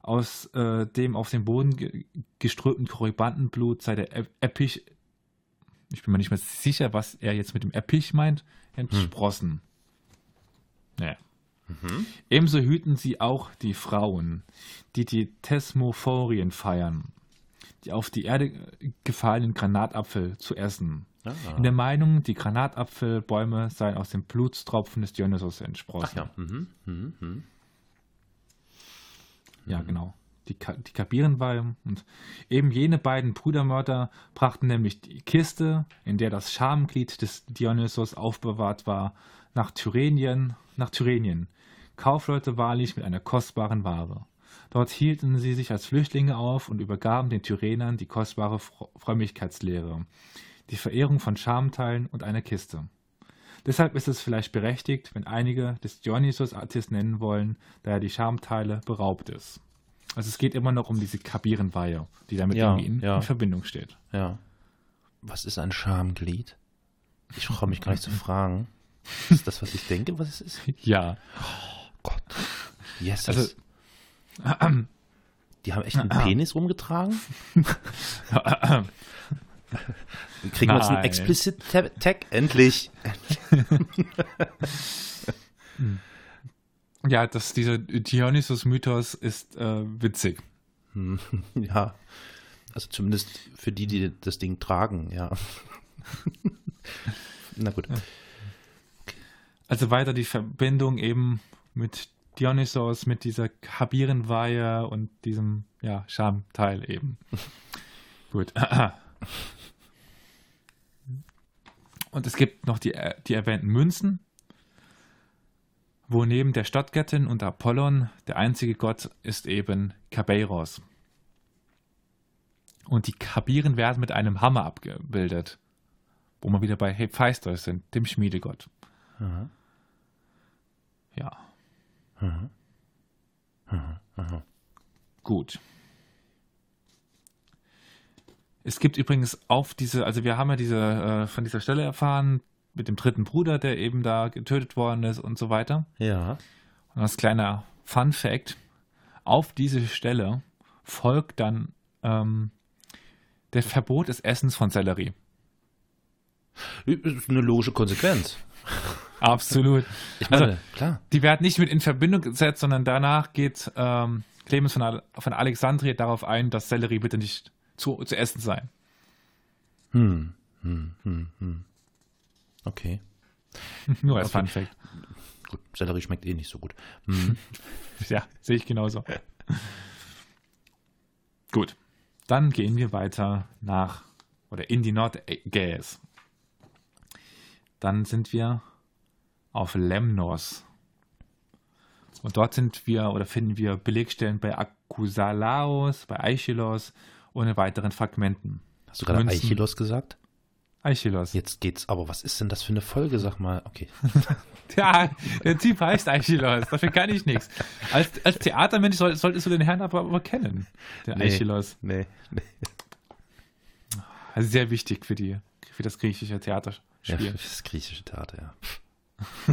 aus äh, dem auf den Boden ge geströmten Korribantenblut sei der Eppich, ich bin mir nicht mehr sicher, was er jetzt mit dem Eppich meint, entsprossen. Hm. Naja. Mhm. Ebenso hüten sie auch die Frauen, die die Thesmophorien feiern, die auf die Erde gefallenen Granatapfel zu essen. Ah. In der Meinung, die Granatapfelbäume seien aus den Blutstropfen des Dionysos entsprossen. Ach ja. Mhm. Mhm. Mhm. Ja, genau. Die, die Kabierenweih und eben jene beiden Brudermörder brachten nämlich die Kiste, in der das Schamglied des Dionysos aufbewahrt war, nach Tyrrhenien, nach Tyrrhenien, Kaufleute wahrlich mit einer kostbaren Ware. Dort hielten sie sich als Flüchtlinge auf und übergaben den Tyrrhenern die kostbare Frömmigkeitslehre, die Verehrung von Schamteilen und einer Kiste. Deshalb ist es vielleicht berechtigt, wenn einige des Dionysos Attis nennen wollen, da er die Schamteile beraubt ist. Also es geht immer noch um diese Kabierenweihe, die damit ja, irgendwie in, ja. in, Verbindung steht. Ja. Was ist ein Schamglied? Ich traue mich gar nicht zu fragen. Ist das, was ich denke, was es ist? Ja. Oh Gott. Yes. Also, die haben echt einen Penis rumgetragen? Kriegen wir jetzt einen Explicit Tag? Endlich. ja, das, dieser Dionysus-Mythos ist äh, witzig. Ja. Also zumindest für die, die das Ding tragen, ja. Na gut. Also weiter die Verbindung eben mit Dionysos, mit dieser Kabierenweihe und diesem ja, Schamteil eben. Gut. Und es gibt noch die, die erwähnten Münzen, wo neben der Stadtgöttin und Apollon der einzige Gott ist eben Kabeiros. Und die Kabiren werden mit einem Hammer abgebildet, wo wir wieder bei Hephaistos sind, dem Schmiedegott. Mhm. Ja. Mhm. Mhm. Gut. Es gibt übrigens auf diese, also wir haben ja diese äh, von dieser Stelle erfahren mit dem dritten Bruder, der eben da getötet worden ist und so weiter. Ja. Und als kleiner Fun Fact: Auf diese Stelle folgt dann ähm, der Verbot des Essens von Sellerie. Das ist eine logische Konsequenz. Absolut. Ich meine, also, klar. Die werden nicht mit in Verbindung gesetzt, sondern danach geht ähm, Clemens von, von Alexandria darauf ein, dass Sellerie bitte nicht zu, zu essen sein. Hm, hm, hm, hm. Okay. Nur als okay. Fun Fact. Gut, Sellerie schmeckt eh nicht so gut. Hm. ja, sehe ich genauso. gut. Dann gehen wir weiter nach oder in die Nordgäs. Dann sind wir auf Lemnos. Und dort sind wir oder finden wir Belegstellen bei Akusalaos, bei Aichilos ohne weiteren Fragmenten. Hast du gerade Münzen. Aichilos gesagt? Aichilos. Jetzt geht's, aber was ist denn das für eine Folge, sag mal? Okay. ja, der Typ heißt Aichilos, dafür kann ich nichts. Als, als Theatermensch soll, solltest du den Herrn aber, aber kennen, der nee, Aichilos. Nee, nee. Also sehr wichtig für die, für das griechische Theaterspiel. Ja, für das griechische Theater, ja.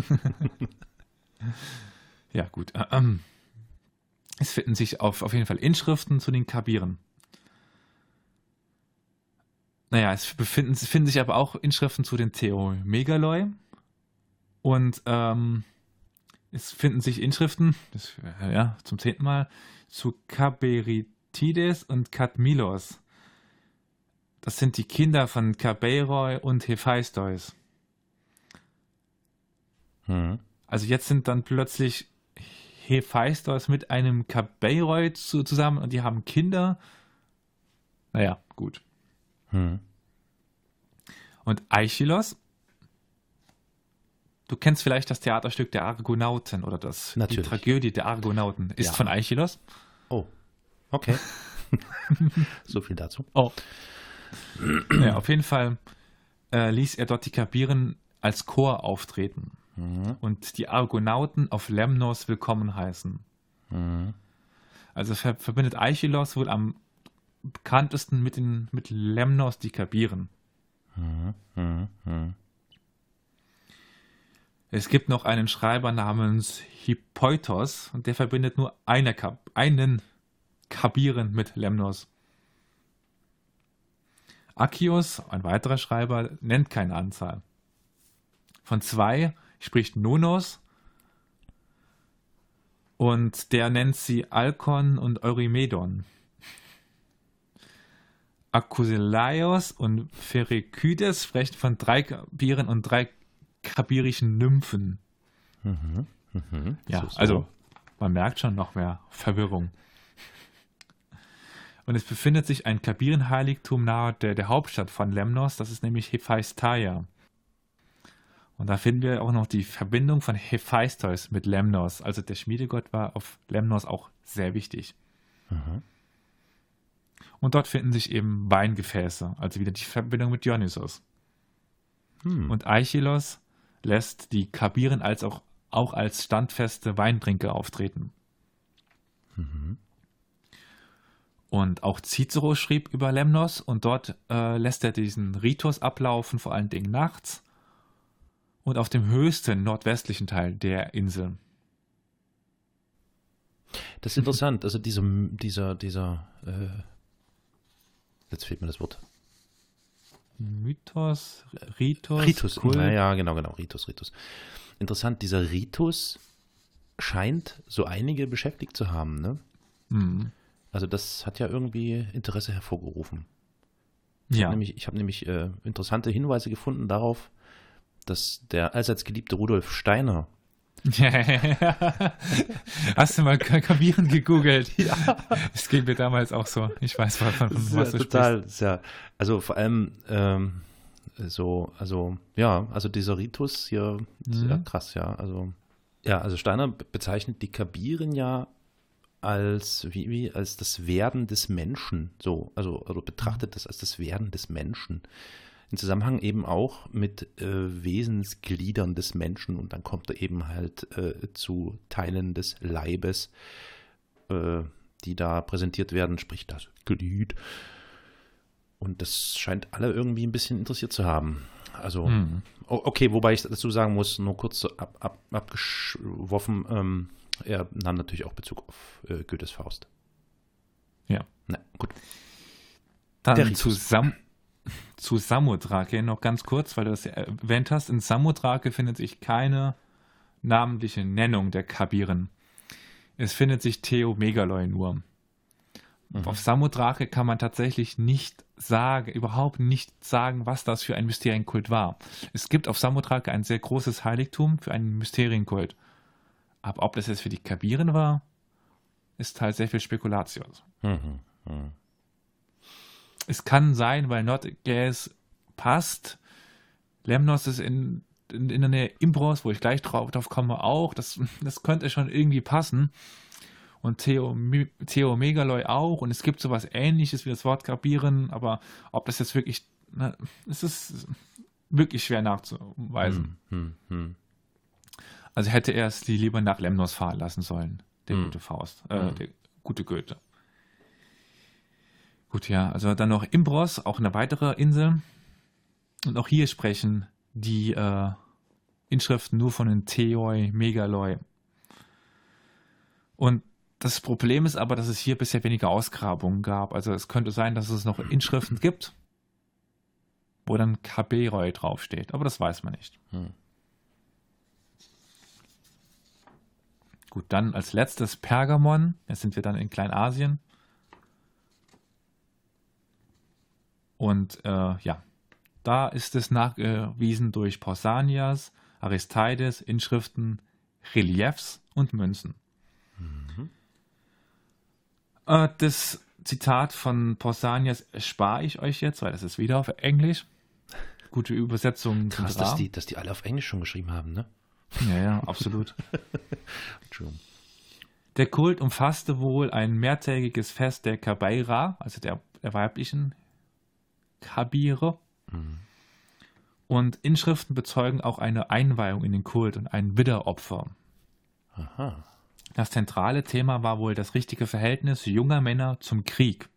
ja, gut. Ähm, es finden sich auf, auf jeden Fall Inschriften zu den Kabiren. Naja, es befinden, finden sich aber auch Inschriften zu den Theomegaloi. Und ähm, es finden sich Inschriften, das, ja, zum zehnten Mal, zu Kaberitides und Kadmilos. Das sind die Kinder von Kabeiroi und Hephaistos. Hm. Also jetzt sind dann plötzlich Hephaistos mit einem Kabeiroi zu, zusammen und die haben Kinder. Naja, gut. Hm. Und Aichilos, du kennst vielleicht das Theaterstück der Argonauten oder das Natürlich. die Tragödie der Argonauten. Ist Ja. von Aichilos. Oh, okay. so viel dazu. Oh. ja, auf jeden Fall äh, ließ er dort die Kabiren als Chor auftreten Mhm. und die Argonauten auf Lemnos willkommen heißen. Mhm. Also ver verbindet Aichilos wohl am bekanntesten mit, den, mit Lemnos die Kabiren. Es gibt noch einen Schreiber namens Hippoitos und der verbindet nur eine Kap einen Kabiren mit Lemnos. Akios, ein weiterer Schreiber, nennt keine Anzahl. Von zwei spricht Nonos und der nennt sie Alkon und Eurymedon. Akusilaios und Pherekydes sprechen von drei Kabiren und drei kabirischen Nymphen. Mhm. Mhm. Ja, So, so. also man merkt schon noch mehr Verwirrung. Und es befindet sich ein Kabirenheiligtum nahe der, der Hauptstadt von Lemnos, das ist nämlich Hephaestia. Und da finden wir auch noch die Verbindung von Hephaistos mit Lemnos. Also der Schmiedegott war auf Lemnos auch sehr wichtig. Mhm. Und dort finden sich eben Weingefäße, also wieder die Verbindung mit Dionysos. Hm. Und Aichilos lässt die Kabiren als auch, auch als standfeste Weintrinker auftreten. Mhm. Und auch Cicero schrieb über Lemnos und dort äh, lässt er diesen Ritus ablaufen, vor allen Dingen nachts und auf dem höchsten nordwestlichen Teil der Insel. Das ist interessant. Also dieser, dieser, dieser, äh, jetzt fehlt mir das Wort. Mythos, Ritus, Ritus. Kult. Ja, genau, genau. Ritus, Ritus. Interessant, dieser Ritus scheint so einige beschäftigt zu haben, ne? Hm. Also das hat ja irgendwie Interesse hervorgerufen. Ich Ja, habe nämlich, ich hab nämlich äh, interessante Hinweise gefunden darauf, dass der allseits geliebte Rudolf Steiner, Hast du mal Ka- Kabiren gegoogelt? Ja. Es ging mir damals auch so. Ich weiß, von, von, was du total, ist ja, also vor allem ähm, so, also ja, also dieser Ritus hier, ist ja Mhm. krass, ja, also ja, also Steiner be- bezeichnet die Kabiren ja als wie, wie als das Werden des Menschen, so, also, also betrachtet das als das Werden des Menschen. Im Zusammenhang eben auch mit äh, Wesensgliedern des Menschen und dann kommt er eben halt äh, zu Teilen des Leibes, äh, die da präsentiert werden, sprich das Glied. Und das scheint alle irgendwie ein bisschen interessiert zu haben. Also, Hm. o- okay, wobei ich dazu sagen muss, nur kurz so ab, ab, abgeworfen, ähm, er nahm natürlich auch Bezug auf äh, Goethes Faust. Ja. Na, gut. Dann Ritus. Zu, Sam zu Samothrake noch ganz kurz, weil du das erwähnt hast. In Samothrake findet sich keine namentliche Nennung der Kabiren. Es findet sich Theomegaloi nur. Auf Samothrake kann man tatsächlich nicht sagen, überhaupt nicht sagen, was das für ein Mysterienkult war. Es gibt auf Samothrake ein sehr großes Heiligtum für einen Mysterienkult. Aber ob das jetzt für die Kabiren war, ist halt sehr viel Spekulation. Mhm. Mhm. Es kann sein, weil Nordgas passt. Lemnos ist in, in, in der Nähe Imbros, wo ich gleich drauf, drauf komme, auch. Das, das könnte schon irgendwie passen. Und Theome- Theomegaloi auch. Und es gibt sowas ähnliches wie das Wort Kabieren, aber ob das jetzt wirklich. Na, es ist wirklich schwer nachzuweisen. Hm, hm. Also hätte er es die lieber nach Lemnos fahren lassen sollen, der Hm. gute Faust, äh, Hm. der gute Goethe. Gut, ja, also dann noch Imbros, auch eine weitere Insel. Und auch hier sprechen die äh, Inschriften nur von den Theoi, Megaloi. Und das Problem ist aber, dass es hier bisher weniger Ausgrabungen gab. Also es könnte sein, dass es noch Inschriften gibt, wo dann Kaberoy draufsteht. Aber das weiß man nicht. Hm. Gut, dann als letztes Pergamon. Jetzt sind wir dann in Kleinasien. Und äh, ja, da ist es nachgewiesen durch Pausanias, Aristeides, Inschriften, Reliefs und Münzen. Mhm. Äh, das Zitat von Pausanias spare ich euch jetzt, weil das ist wieder auf Englisch. Gute Übersetzung. Krass, dass die, dass die alle auf Englisch schon geschrieben haben, ne? Ja, ja, absolut. Entschuldigung. Der Kult umfasste wohl ein mehrtägiges Fest der Kabeira, also der, der weiblichen Kabire. Und Inschriften bezeugen auch eine Einweihung in den Kult und ein Widderopfer. Aha. Das zentrale Thema war wohl das richtige Verhältnis junger Männer zum Krieg.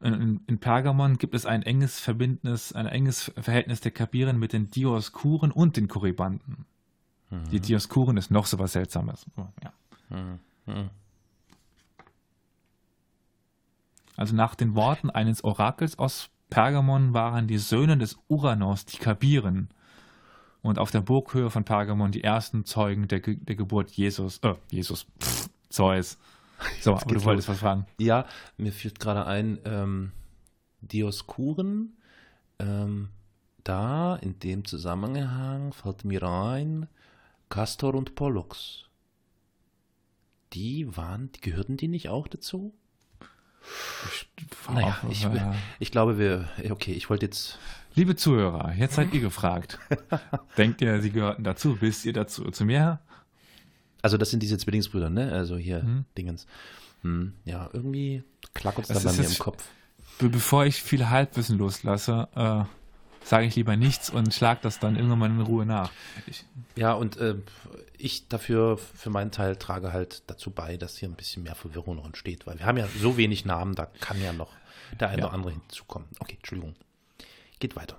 In, in Pergamon gibt es ein enges Verbindnis, ein enges Verhältnis der Kabiren mit den Dioskuren und den Korybanten. Die Dioskuren ist noch so was Seltsames. Ja. Also nach den Worten eines Orakels aus Pergamon waren die Söhne des Uranos die Kabiren und auf der Burghöhe von Pergamon die ersten Zeugen der, Ge der Geburt Jesus, äh, Jesus, pff, Zeus. So, aber du wolltest los. was fragen. Ja, mir fällt gerade ein, ähm, Dioskuren, ähm, da in dem Zusammenhang fällt mir ein, Castor und Pollux. Die waren, die gehörten die nicht auch dazu? Naja, ich, ich glaube, wir, okay, ich wollte jetzt, Liebe Zuhörer, jetzt seid ihr gefragt. Denkt ihr, sie gehörten dazu? Wisst ihr dazu zu mir? also das sind diese Zwillingsbrüder, ne? Also hier, Mhm. Dingens. Hm, ja, irgendwie klackert es da Das bei mir im Kopf. Be bevor ich viel Halbwissen loslasse, äh, sage ich lieber nichts und schlag das dann irgendwann mal in Ruhe nach. Ich, Ja, und äh, ich dafür für meinen Teil trage halt dazu bei, dass hier ein bisschen mehr Verwirrung noch entsteht, weil wir haben ja so wenig Namen, da kann ja noch der eine Ja. oder andere hinzukommen. Okay, Entschuldigung. Geht weiter.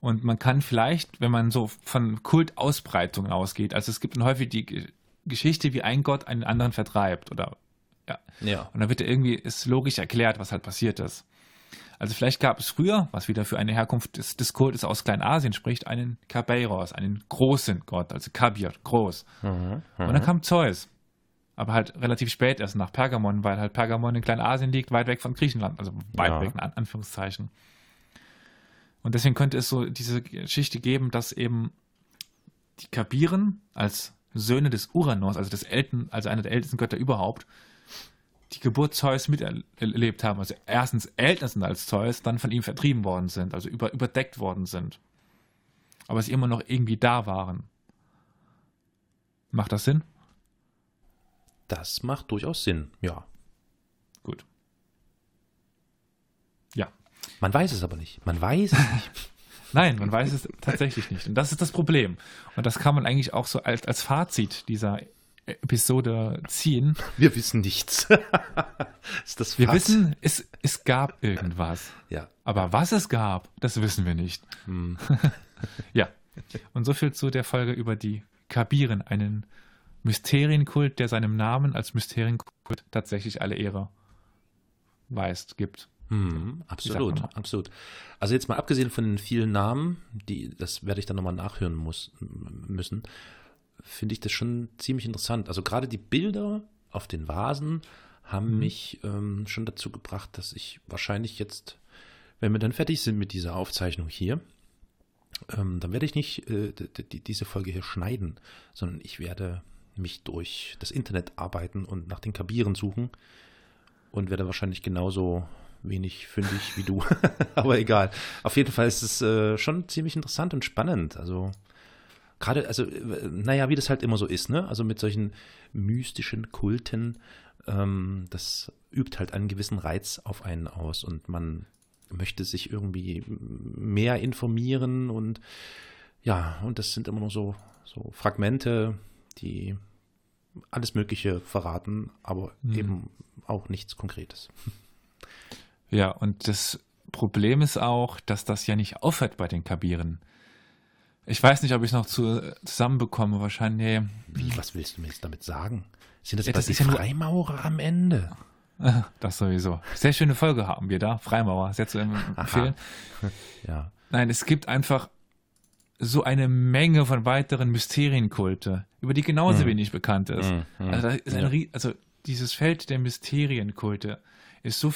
Und man kann vielleicht, wenn man so von Kultausbreitungen ausgeht, also es gibt dann häufig die Ge- Geschichte, wie ein Gott einen anderen vertreibt oder ja. Ja. Und da wird ja irgendwie ist logisch erklärt, was halt passiert ist. Also vielleicht gab es früher, was wieder für eine Herkunft des, des Kultes aus Kleinasien spricht, einen Kabeiros, einen großen Gott, also Kabir, groß. Und dann kam Zeus. Aber halt relativ spät erst nach Pergamon, weil halt Pergamon in Kleinasien liegt, weit weg von Griechenland, also weit Ja. weg in An Anführungszeichen. Und deswegen könnte es so diese Geschichte geben, dass eben die Kabiren als Söhne des Uranos, also des Elten, also einer der ältesten Götter überhaupt, die Geburt Zeus miterlebt haben. Also erstens älter sind als Zeus, dann von ihm vertrieben worden sind, also über, überdeckt worden sind. Aber sie immer noch irgendwie da waren. Macht das Sinn? Das macht durchaus Sinn, ja. Gut. Ja. Man weiß es aber nicht. Man weiß es nicht. Nein, man weiß es tatsächlich nicht. Und das ist das Problem. Und das kann man eigentlich auch so als, als Fazit dieser Episode ziehen. Wir wissen nichts. ist das Wir Fass? wissen, es, es gab irgendwas. Ja. Aber was es gab, das wissen wir nicht. ja. Und so viel zu der Folge über die Kabiren, einen Mysterienkult, der seinem Namen als Mysterienkult tatsächlich alle Ehre weist, gibt. Hm, absolut, absolut. Also jetzt mal abgesehen von den vielen Namen, die, das werde ich dann nochmal nachhören muss, müssen, finde ich das schon ziemlich interessant. Also gerade die Bilder auf den Vasen haben mich ähm, schon dazu gebracht, dass ich wahrscheinlich jetzt, wenn wir dann fertig sind mit dieser Aufzeichnung hier, ähm, dann werde ich nicht äh, diese Folge hier schneiden, sondern ich werde mich durch das Internet arbeiten und nach den Kabieren suchen und werde wahrscheinlich genauso wenig fündig wie du. Aber egal. Auf jeden Fall ist es äh, schon ziemlich interessant und spannend. Also gerade, also äh, naja, wie das halt immer so ist, ne? Also mit solchen mystischen Kulten, ähm, das übt halt einen gewissen Reiz auf einen aus und man möchte sich irgendwie mehr informieren und ja, und das sind immer nur so, so Fragmente, die alles Mögliche verraten, aber eben auch nichts Konkretes. Ja, und das Problem ist auch, dass das ja nicht aufhört bei den Kabiren. Ich weiß nicht, ob ich es noch zu, zusammenbekomme. Wahrscheinlich. Wie, was willst du mir jetzt damit sagen? Sind das Ja, das die ist ja Freimaurer am Ende? Das sowieso. Sehr schöne Folge haben wir da. Freimauer, sehr zu empfehlen. Ja. Nein, es gibt einfach so eine Menge von weiteren Mysterienkulte, über die genauso Hm. wenig bekannt ist. Hm, hm. Also, ist Ja. Also dieses Feld der Mysterienkulte ist so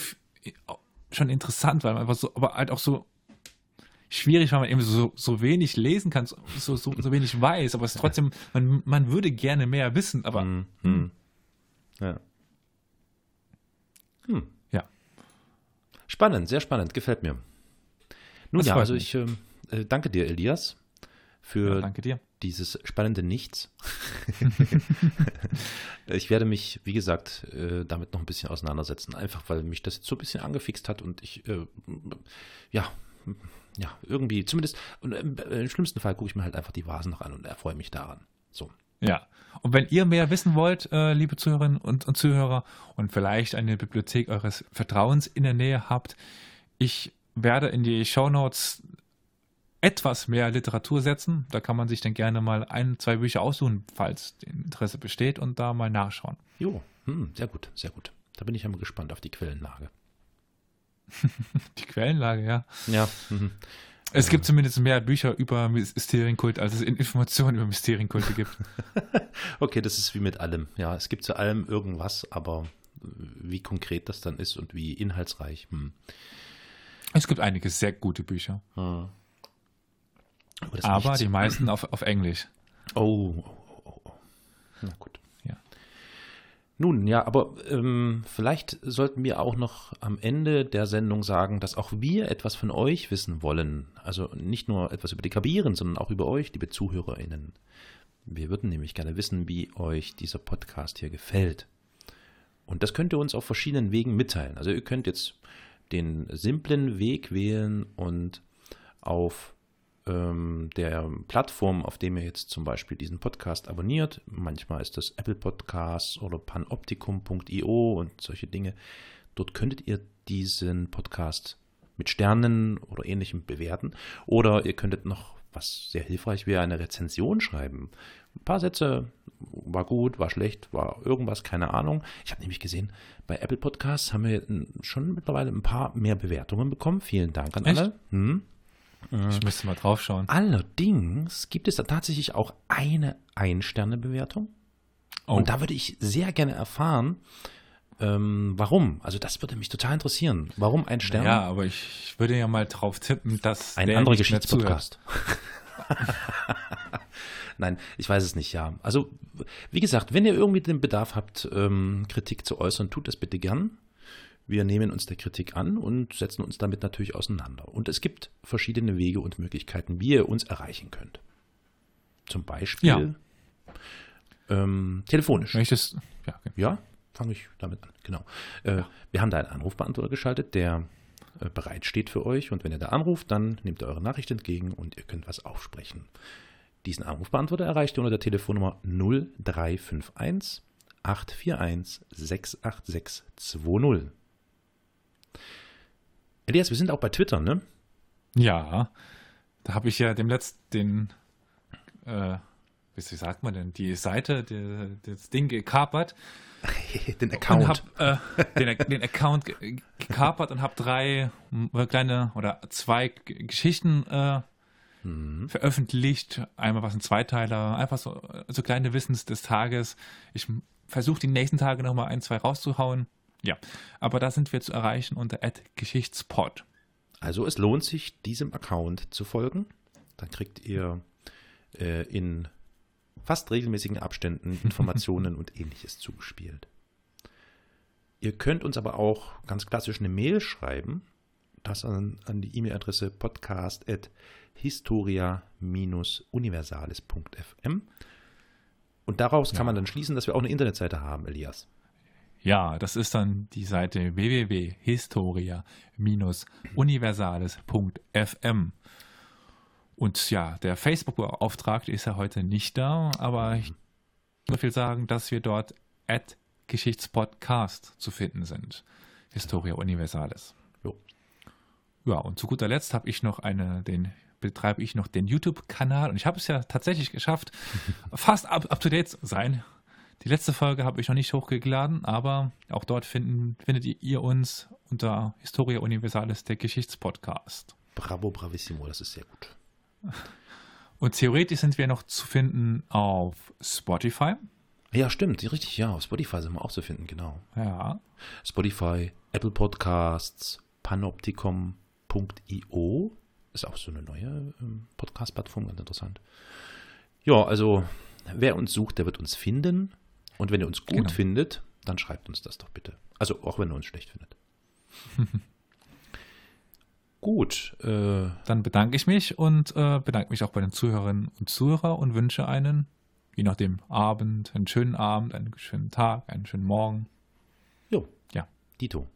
schon interessant, weil man einfach so, aber halt auch so schwierig, weil man eben so, so wenig lesen kann, so, so, so, wenig weiß, aber es ist trotzdem, man, man würde gerne mehr wissen, aber Hm, hm. Ja. Hm. ja. Spannend, sehr spannend, gefällt mir. Nun ja, also ich ähm, äh, danke dir, Elias, für Ja, danke dir. dieses spannende Nichts. ich werde mich, wie gesagt, äh, damit noch ein bisschen auseinandersetzen, einfach weil mich das jetzt so ein bisschen angefixt hat und ich, äh, ja, ja, irgendwie, zumindest, und im, im schlimmsten Fall gucke ich mir halt einfach die Vasen noch an und erfreue mich daran. So. Ja. Und wenn ihr mehr wissen wollt, äh, liebe Zuhörerinnen und, und Zuhörer, und vielleicht eine Bibliothek eures Vertrauens in der Nähe habt, ich werde in die Shownotes etwas mehr Literatur setzen. Da kann man sich dann gerne mal ein, zwei Bücher aussuchen, falls Interesse besteht und da mal nachschauen. Jo, hm, sehr gut, sehr gut. Da bin ich einmal gespannt auf die Quellenlage. Die Quellenlage, ja. Ja, mhm. Es gibt zumindest mehr Bücher über Mysterienkult, als es Informationen über Mysterienkulte gibt. Okay, das ist wie mit allem. Ja, es gibt zu allem irgendwas, aber wie konkret das dann ist und wie inhaltsreich. Hm. Es gibt einige sehr gute Bücher, Aber, das aber Nichts- die meisten auf, auf Englisch. Oh, oh, oh, oh, oh. Na gut. Nun, ja, aber ähm, vielleicht sollten wir auch noch am Ende der Sendung sagen, dass auch wir etwas von euch wissen wollen. Also nicht nur etwas über die Kabieren, sondern auch über euch, liebe ZuhörerInnen. Wir würden nämlich gerne wissen, wie euch dieser Podcast hier gefällt. Und das könnt ihr uns auf verschiedenen Wegen mitteilen. Also ihr könnt jetzt den simplen Weg wählen und auf ähm, der Plattform, auf dem ihr jetzt zum Beispiel diesen Podcast abonniert. Manchmal ist das Apple Podcasts oder panoptikum.io und solche Dinge. Dort könntet ihr diesen Podcast mit Sternen oder ähnlichem bewerten. Oder ihr könntet noch, was sehr hilfreich wäre, eine Rezension schreiben. Ein paar Sätze, war gut, war schlecht, war irgendwas, keine Ahnung. Ich habe nämlich gesehen, bei Apple Podcasts haben wir schon mittlerweile ein paar mehr Bewertungen bekommen. Vielen Dank an Echt? alle. Hm. Ich müsste mal drauf schauen. Allerdings gibt es da tatsächlich auch eine Ein-Sterne-Bewertung. Oh. Und da würde ich sehr gerne erfahren, ähm, warum. Also das würde mich total interessieren. Warum ein Stern? Ja, aber ich würde ja mal drauf tippen, dass ein der anderer. Geschichtspodcast. Nein, ich weiß es nicht, ja. Also, wie gesagt, wenn ihr irgendwie den Bedarf habt, ähm, Kritik zu äußern, tut das bitte gern. Wir nehmen uns der Kritik an und setzen uns damit natürlich auseinander. Und es gibt verschiedene Wege und Möglichkeiten, wie ihr uns erreichen könnt. Zum Beispiel ähm, telefonisch. Das, ja, okay. Ja, fange ich damit an. Genau. Äh, Wir haben da einen Anrufbeantworter geschaltet, der äh, bereit steht für euch. Und wenn ihr da anruft, dann nehmt ihr eure Nachricht entgegen und ihr könnt was aufsprechen. Diesen Anrufbeantworter erreicht ihr unter der Telefonnummer 0351 841 68620. Elias, wir sind auch bei Twitter, ne? ja, da habe ich ja dem letzten, den, äh, wie sagt man denn, die Seite, die, das Ding gekapert Den Account. habe äh, den, den Account ge- gekapert und habe drei kleine oder zwei Geschichten äh, Mhm. veröffentlicht. Einmal was ein Zweiteiler, einfach so, so kleine Wissens des Tages. Ich versuche die nächsten Tage nochmal ein, zwei rauszuhauen. Ja, aber da sind wir zu erreichen unter @geschichtspod. Also es lohnt sich, diesem Account zu folgen. Dann kriegt ihr äh, in fast regelmäßigen Abständen Informationen und ähnliches zugespielt. Ihr könnt uns aber auch ganz klassisch eine Mail schreiben. Das an, an die E-Mail-Adresse podcast.historia-universales.fm. Und daraus kann Ja. man dann schließen, dass wir auch eine Internetseite haben, Elias. Ja, das ist dann die Seite www.historia-universales.fm. Und ja, der Facebook-Beauftragte ist ja heute nicht da, aber ich kann so viel sagen, dass wir dort at Geschichtspodcast zu finden sind. Historia Universalis. Jo. Ja, und zu guter Letzt habe ich noch eine, den betreibe ich noch den YouTube-Kanal und ich habe es ja tatsächlich geschafft, fast up, up to date zu sein. Die letzte Folge habe ich noch nicht hochgeladen, aber auch dort finden, findet ihr uns unter Historia Universalis, der Geschichtspodcast. Bravo, bravissimo, das ist sehr gut. Und theoretisch sind wir noch zu finden auf Spotify. Ja, stimmt, richtig, ja, auf Spotify sind wir auch zu finden, genau. Ja. Spotify, Apple Podcasts, panopticom.io ist auch so eine neue ähm, Podcast-Plattform, ganz interessant. Ja, also wer uns sucht, der wird uns finden. Und wenn ihr uns gut Genau. findet, dann schreibt uns das doch bitte. Also auch wenn ihr uns schlecht findet. gut, äh, Dann bedanke ich mich und äh, bedanke mich auch bei den Zuhörerinnen und Zuhörern und wünsche einen, je nachdem, Abend, einen schönen Abend, einen schönen Tag, einen schönen Morgen. jo, Ja. Dito.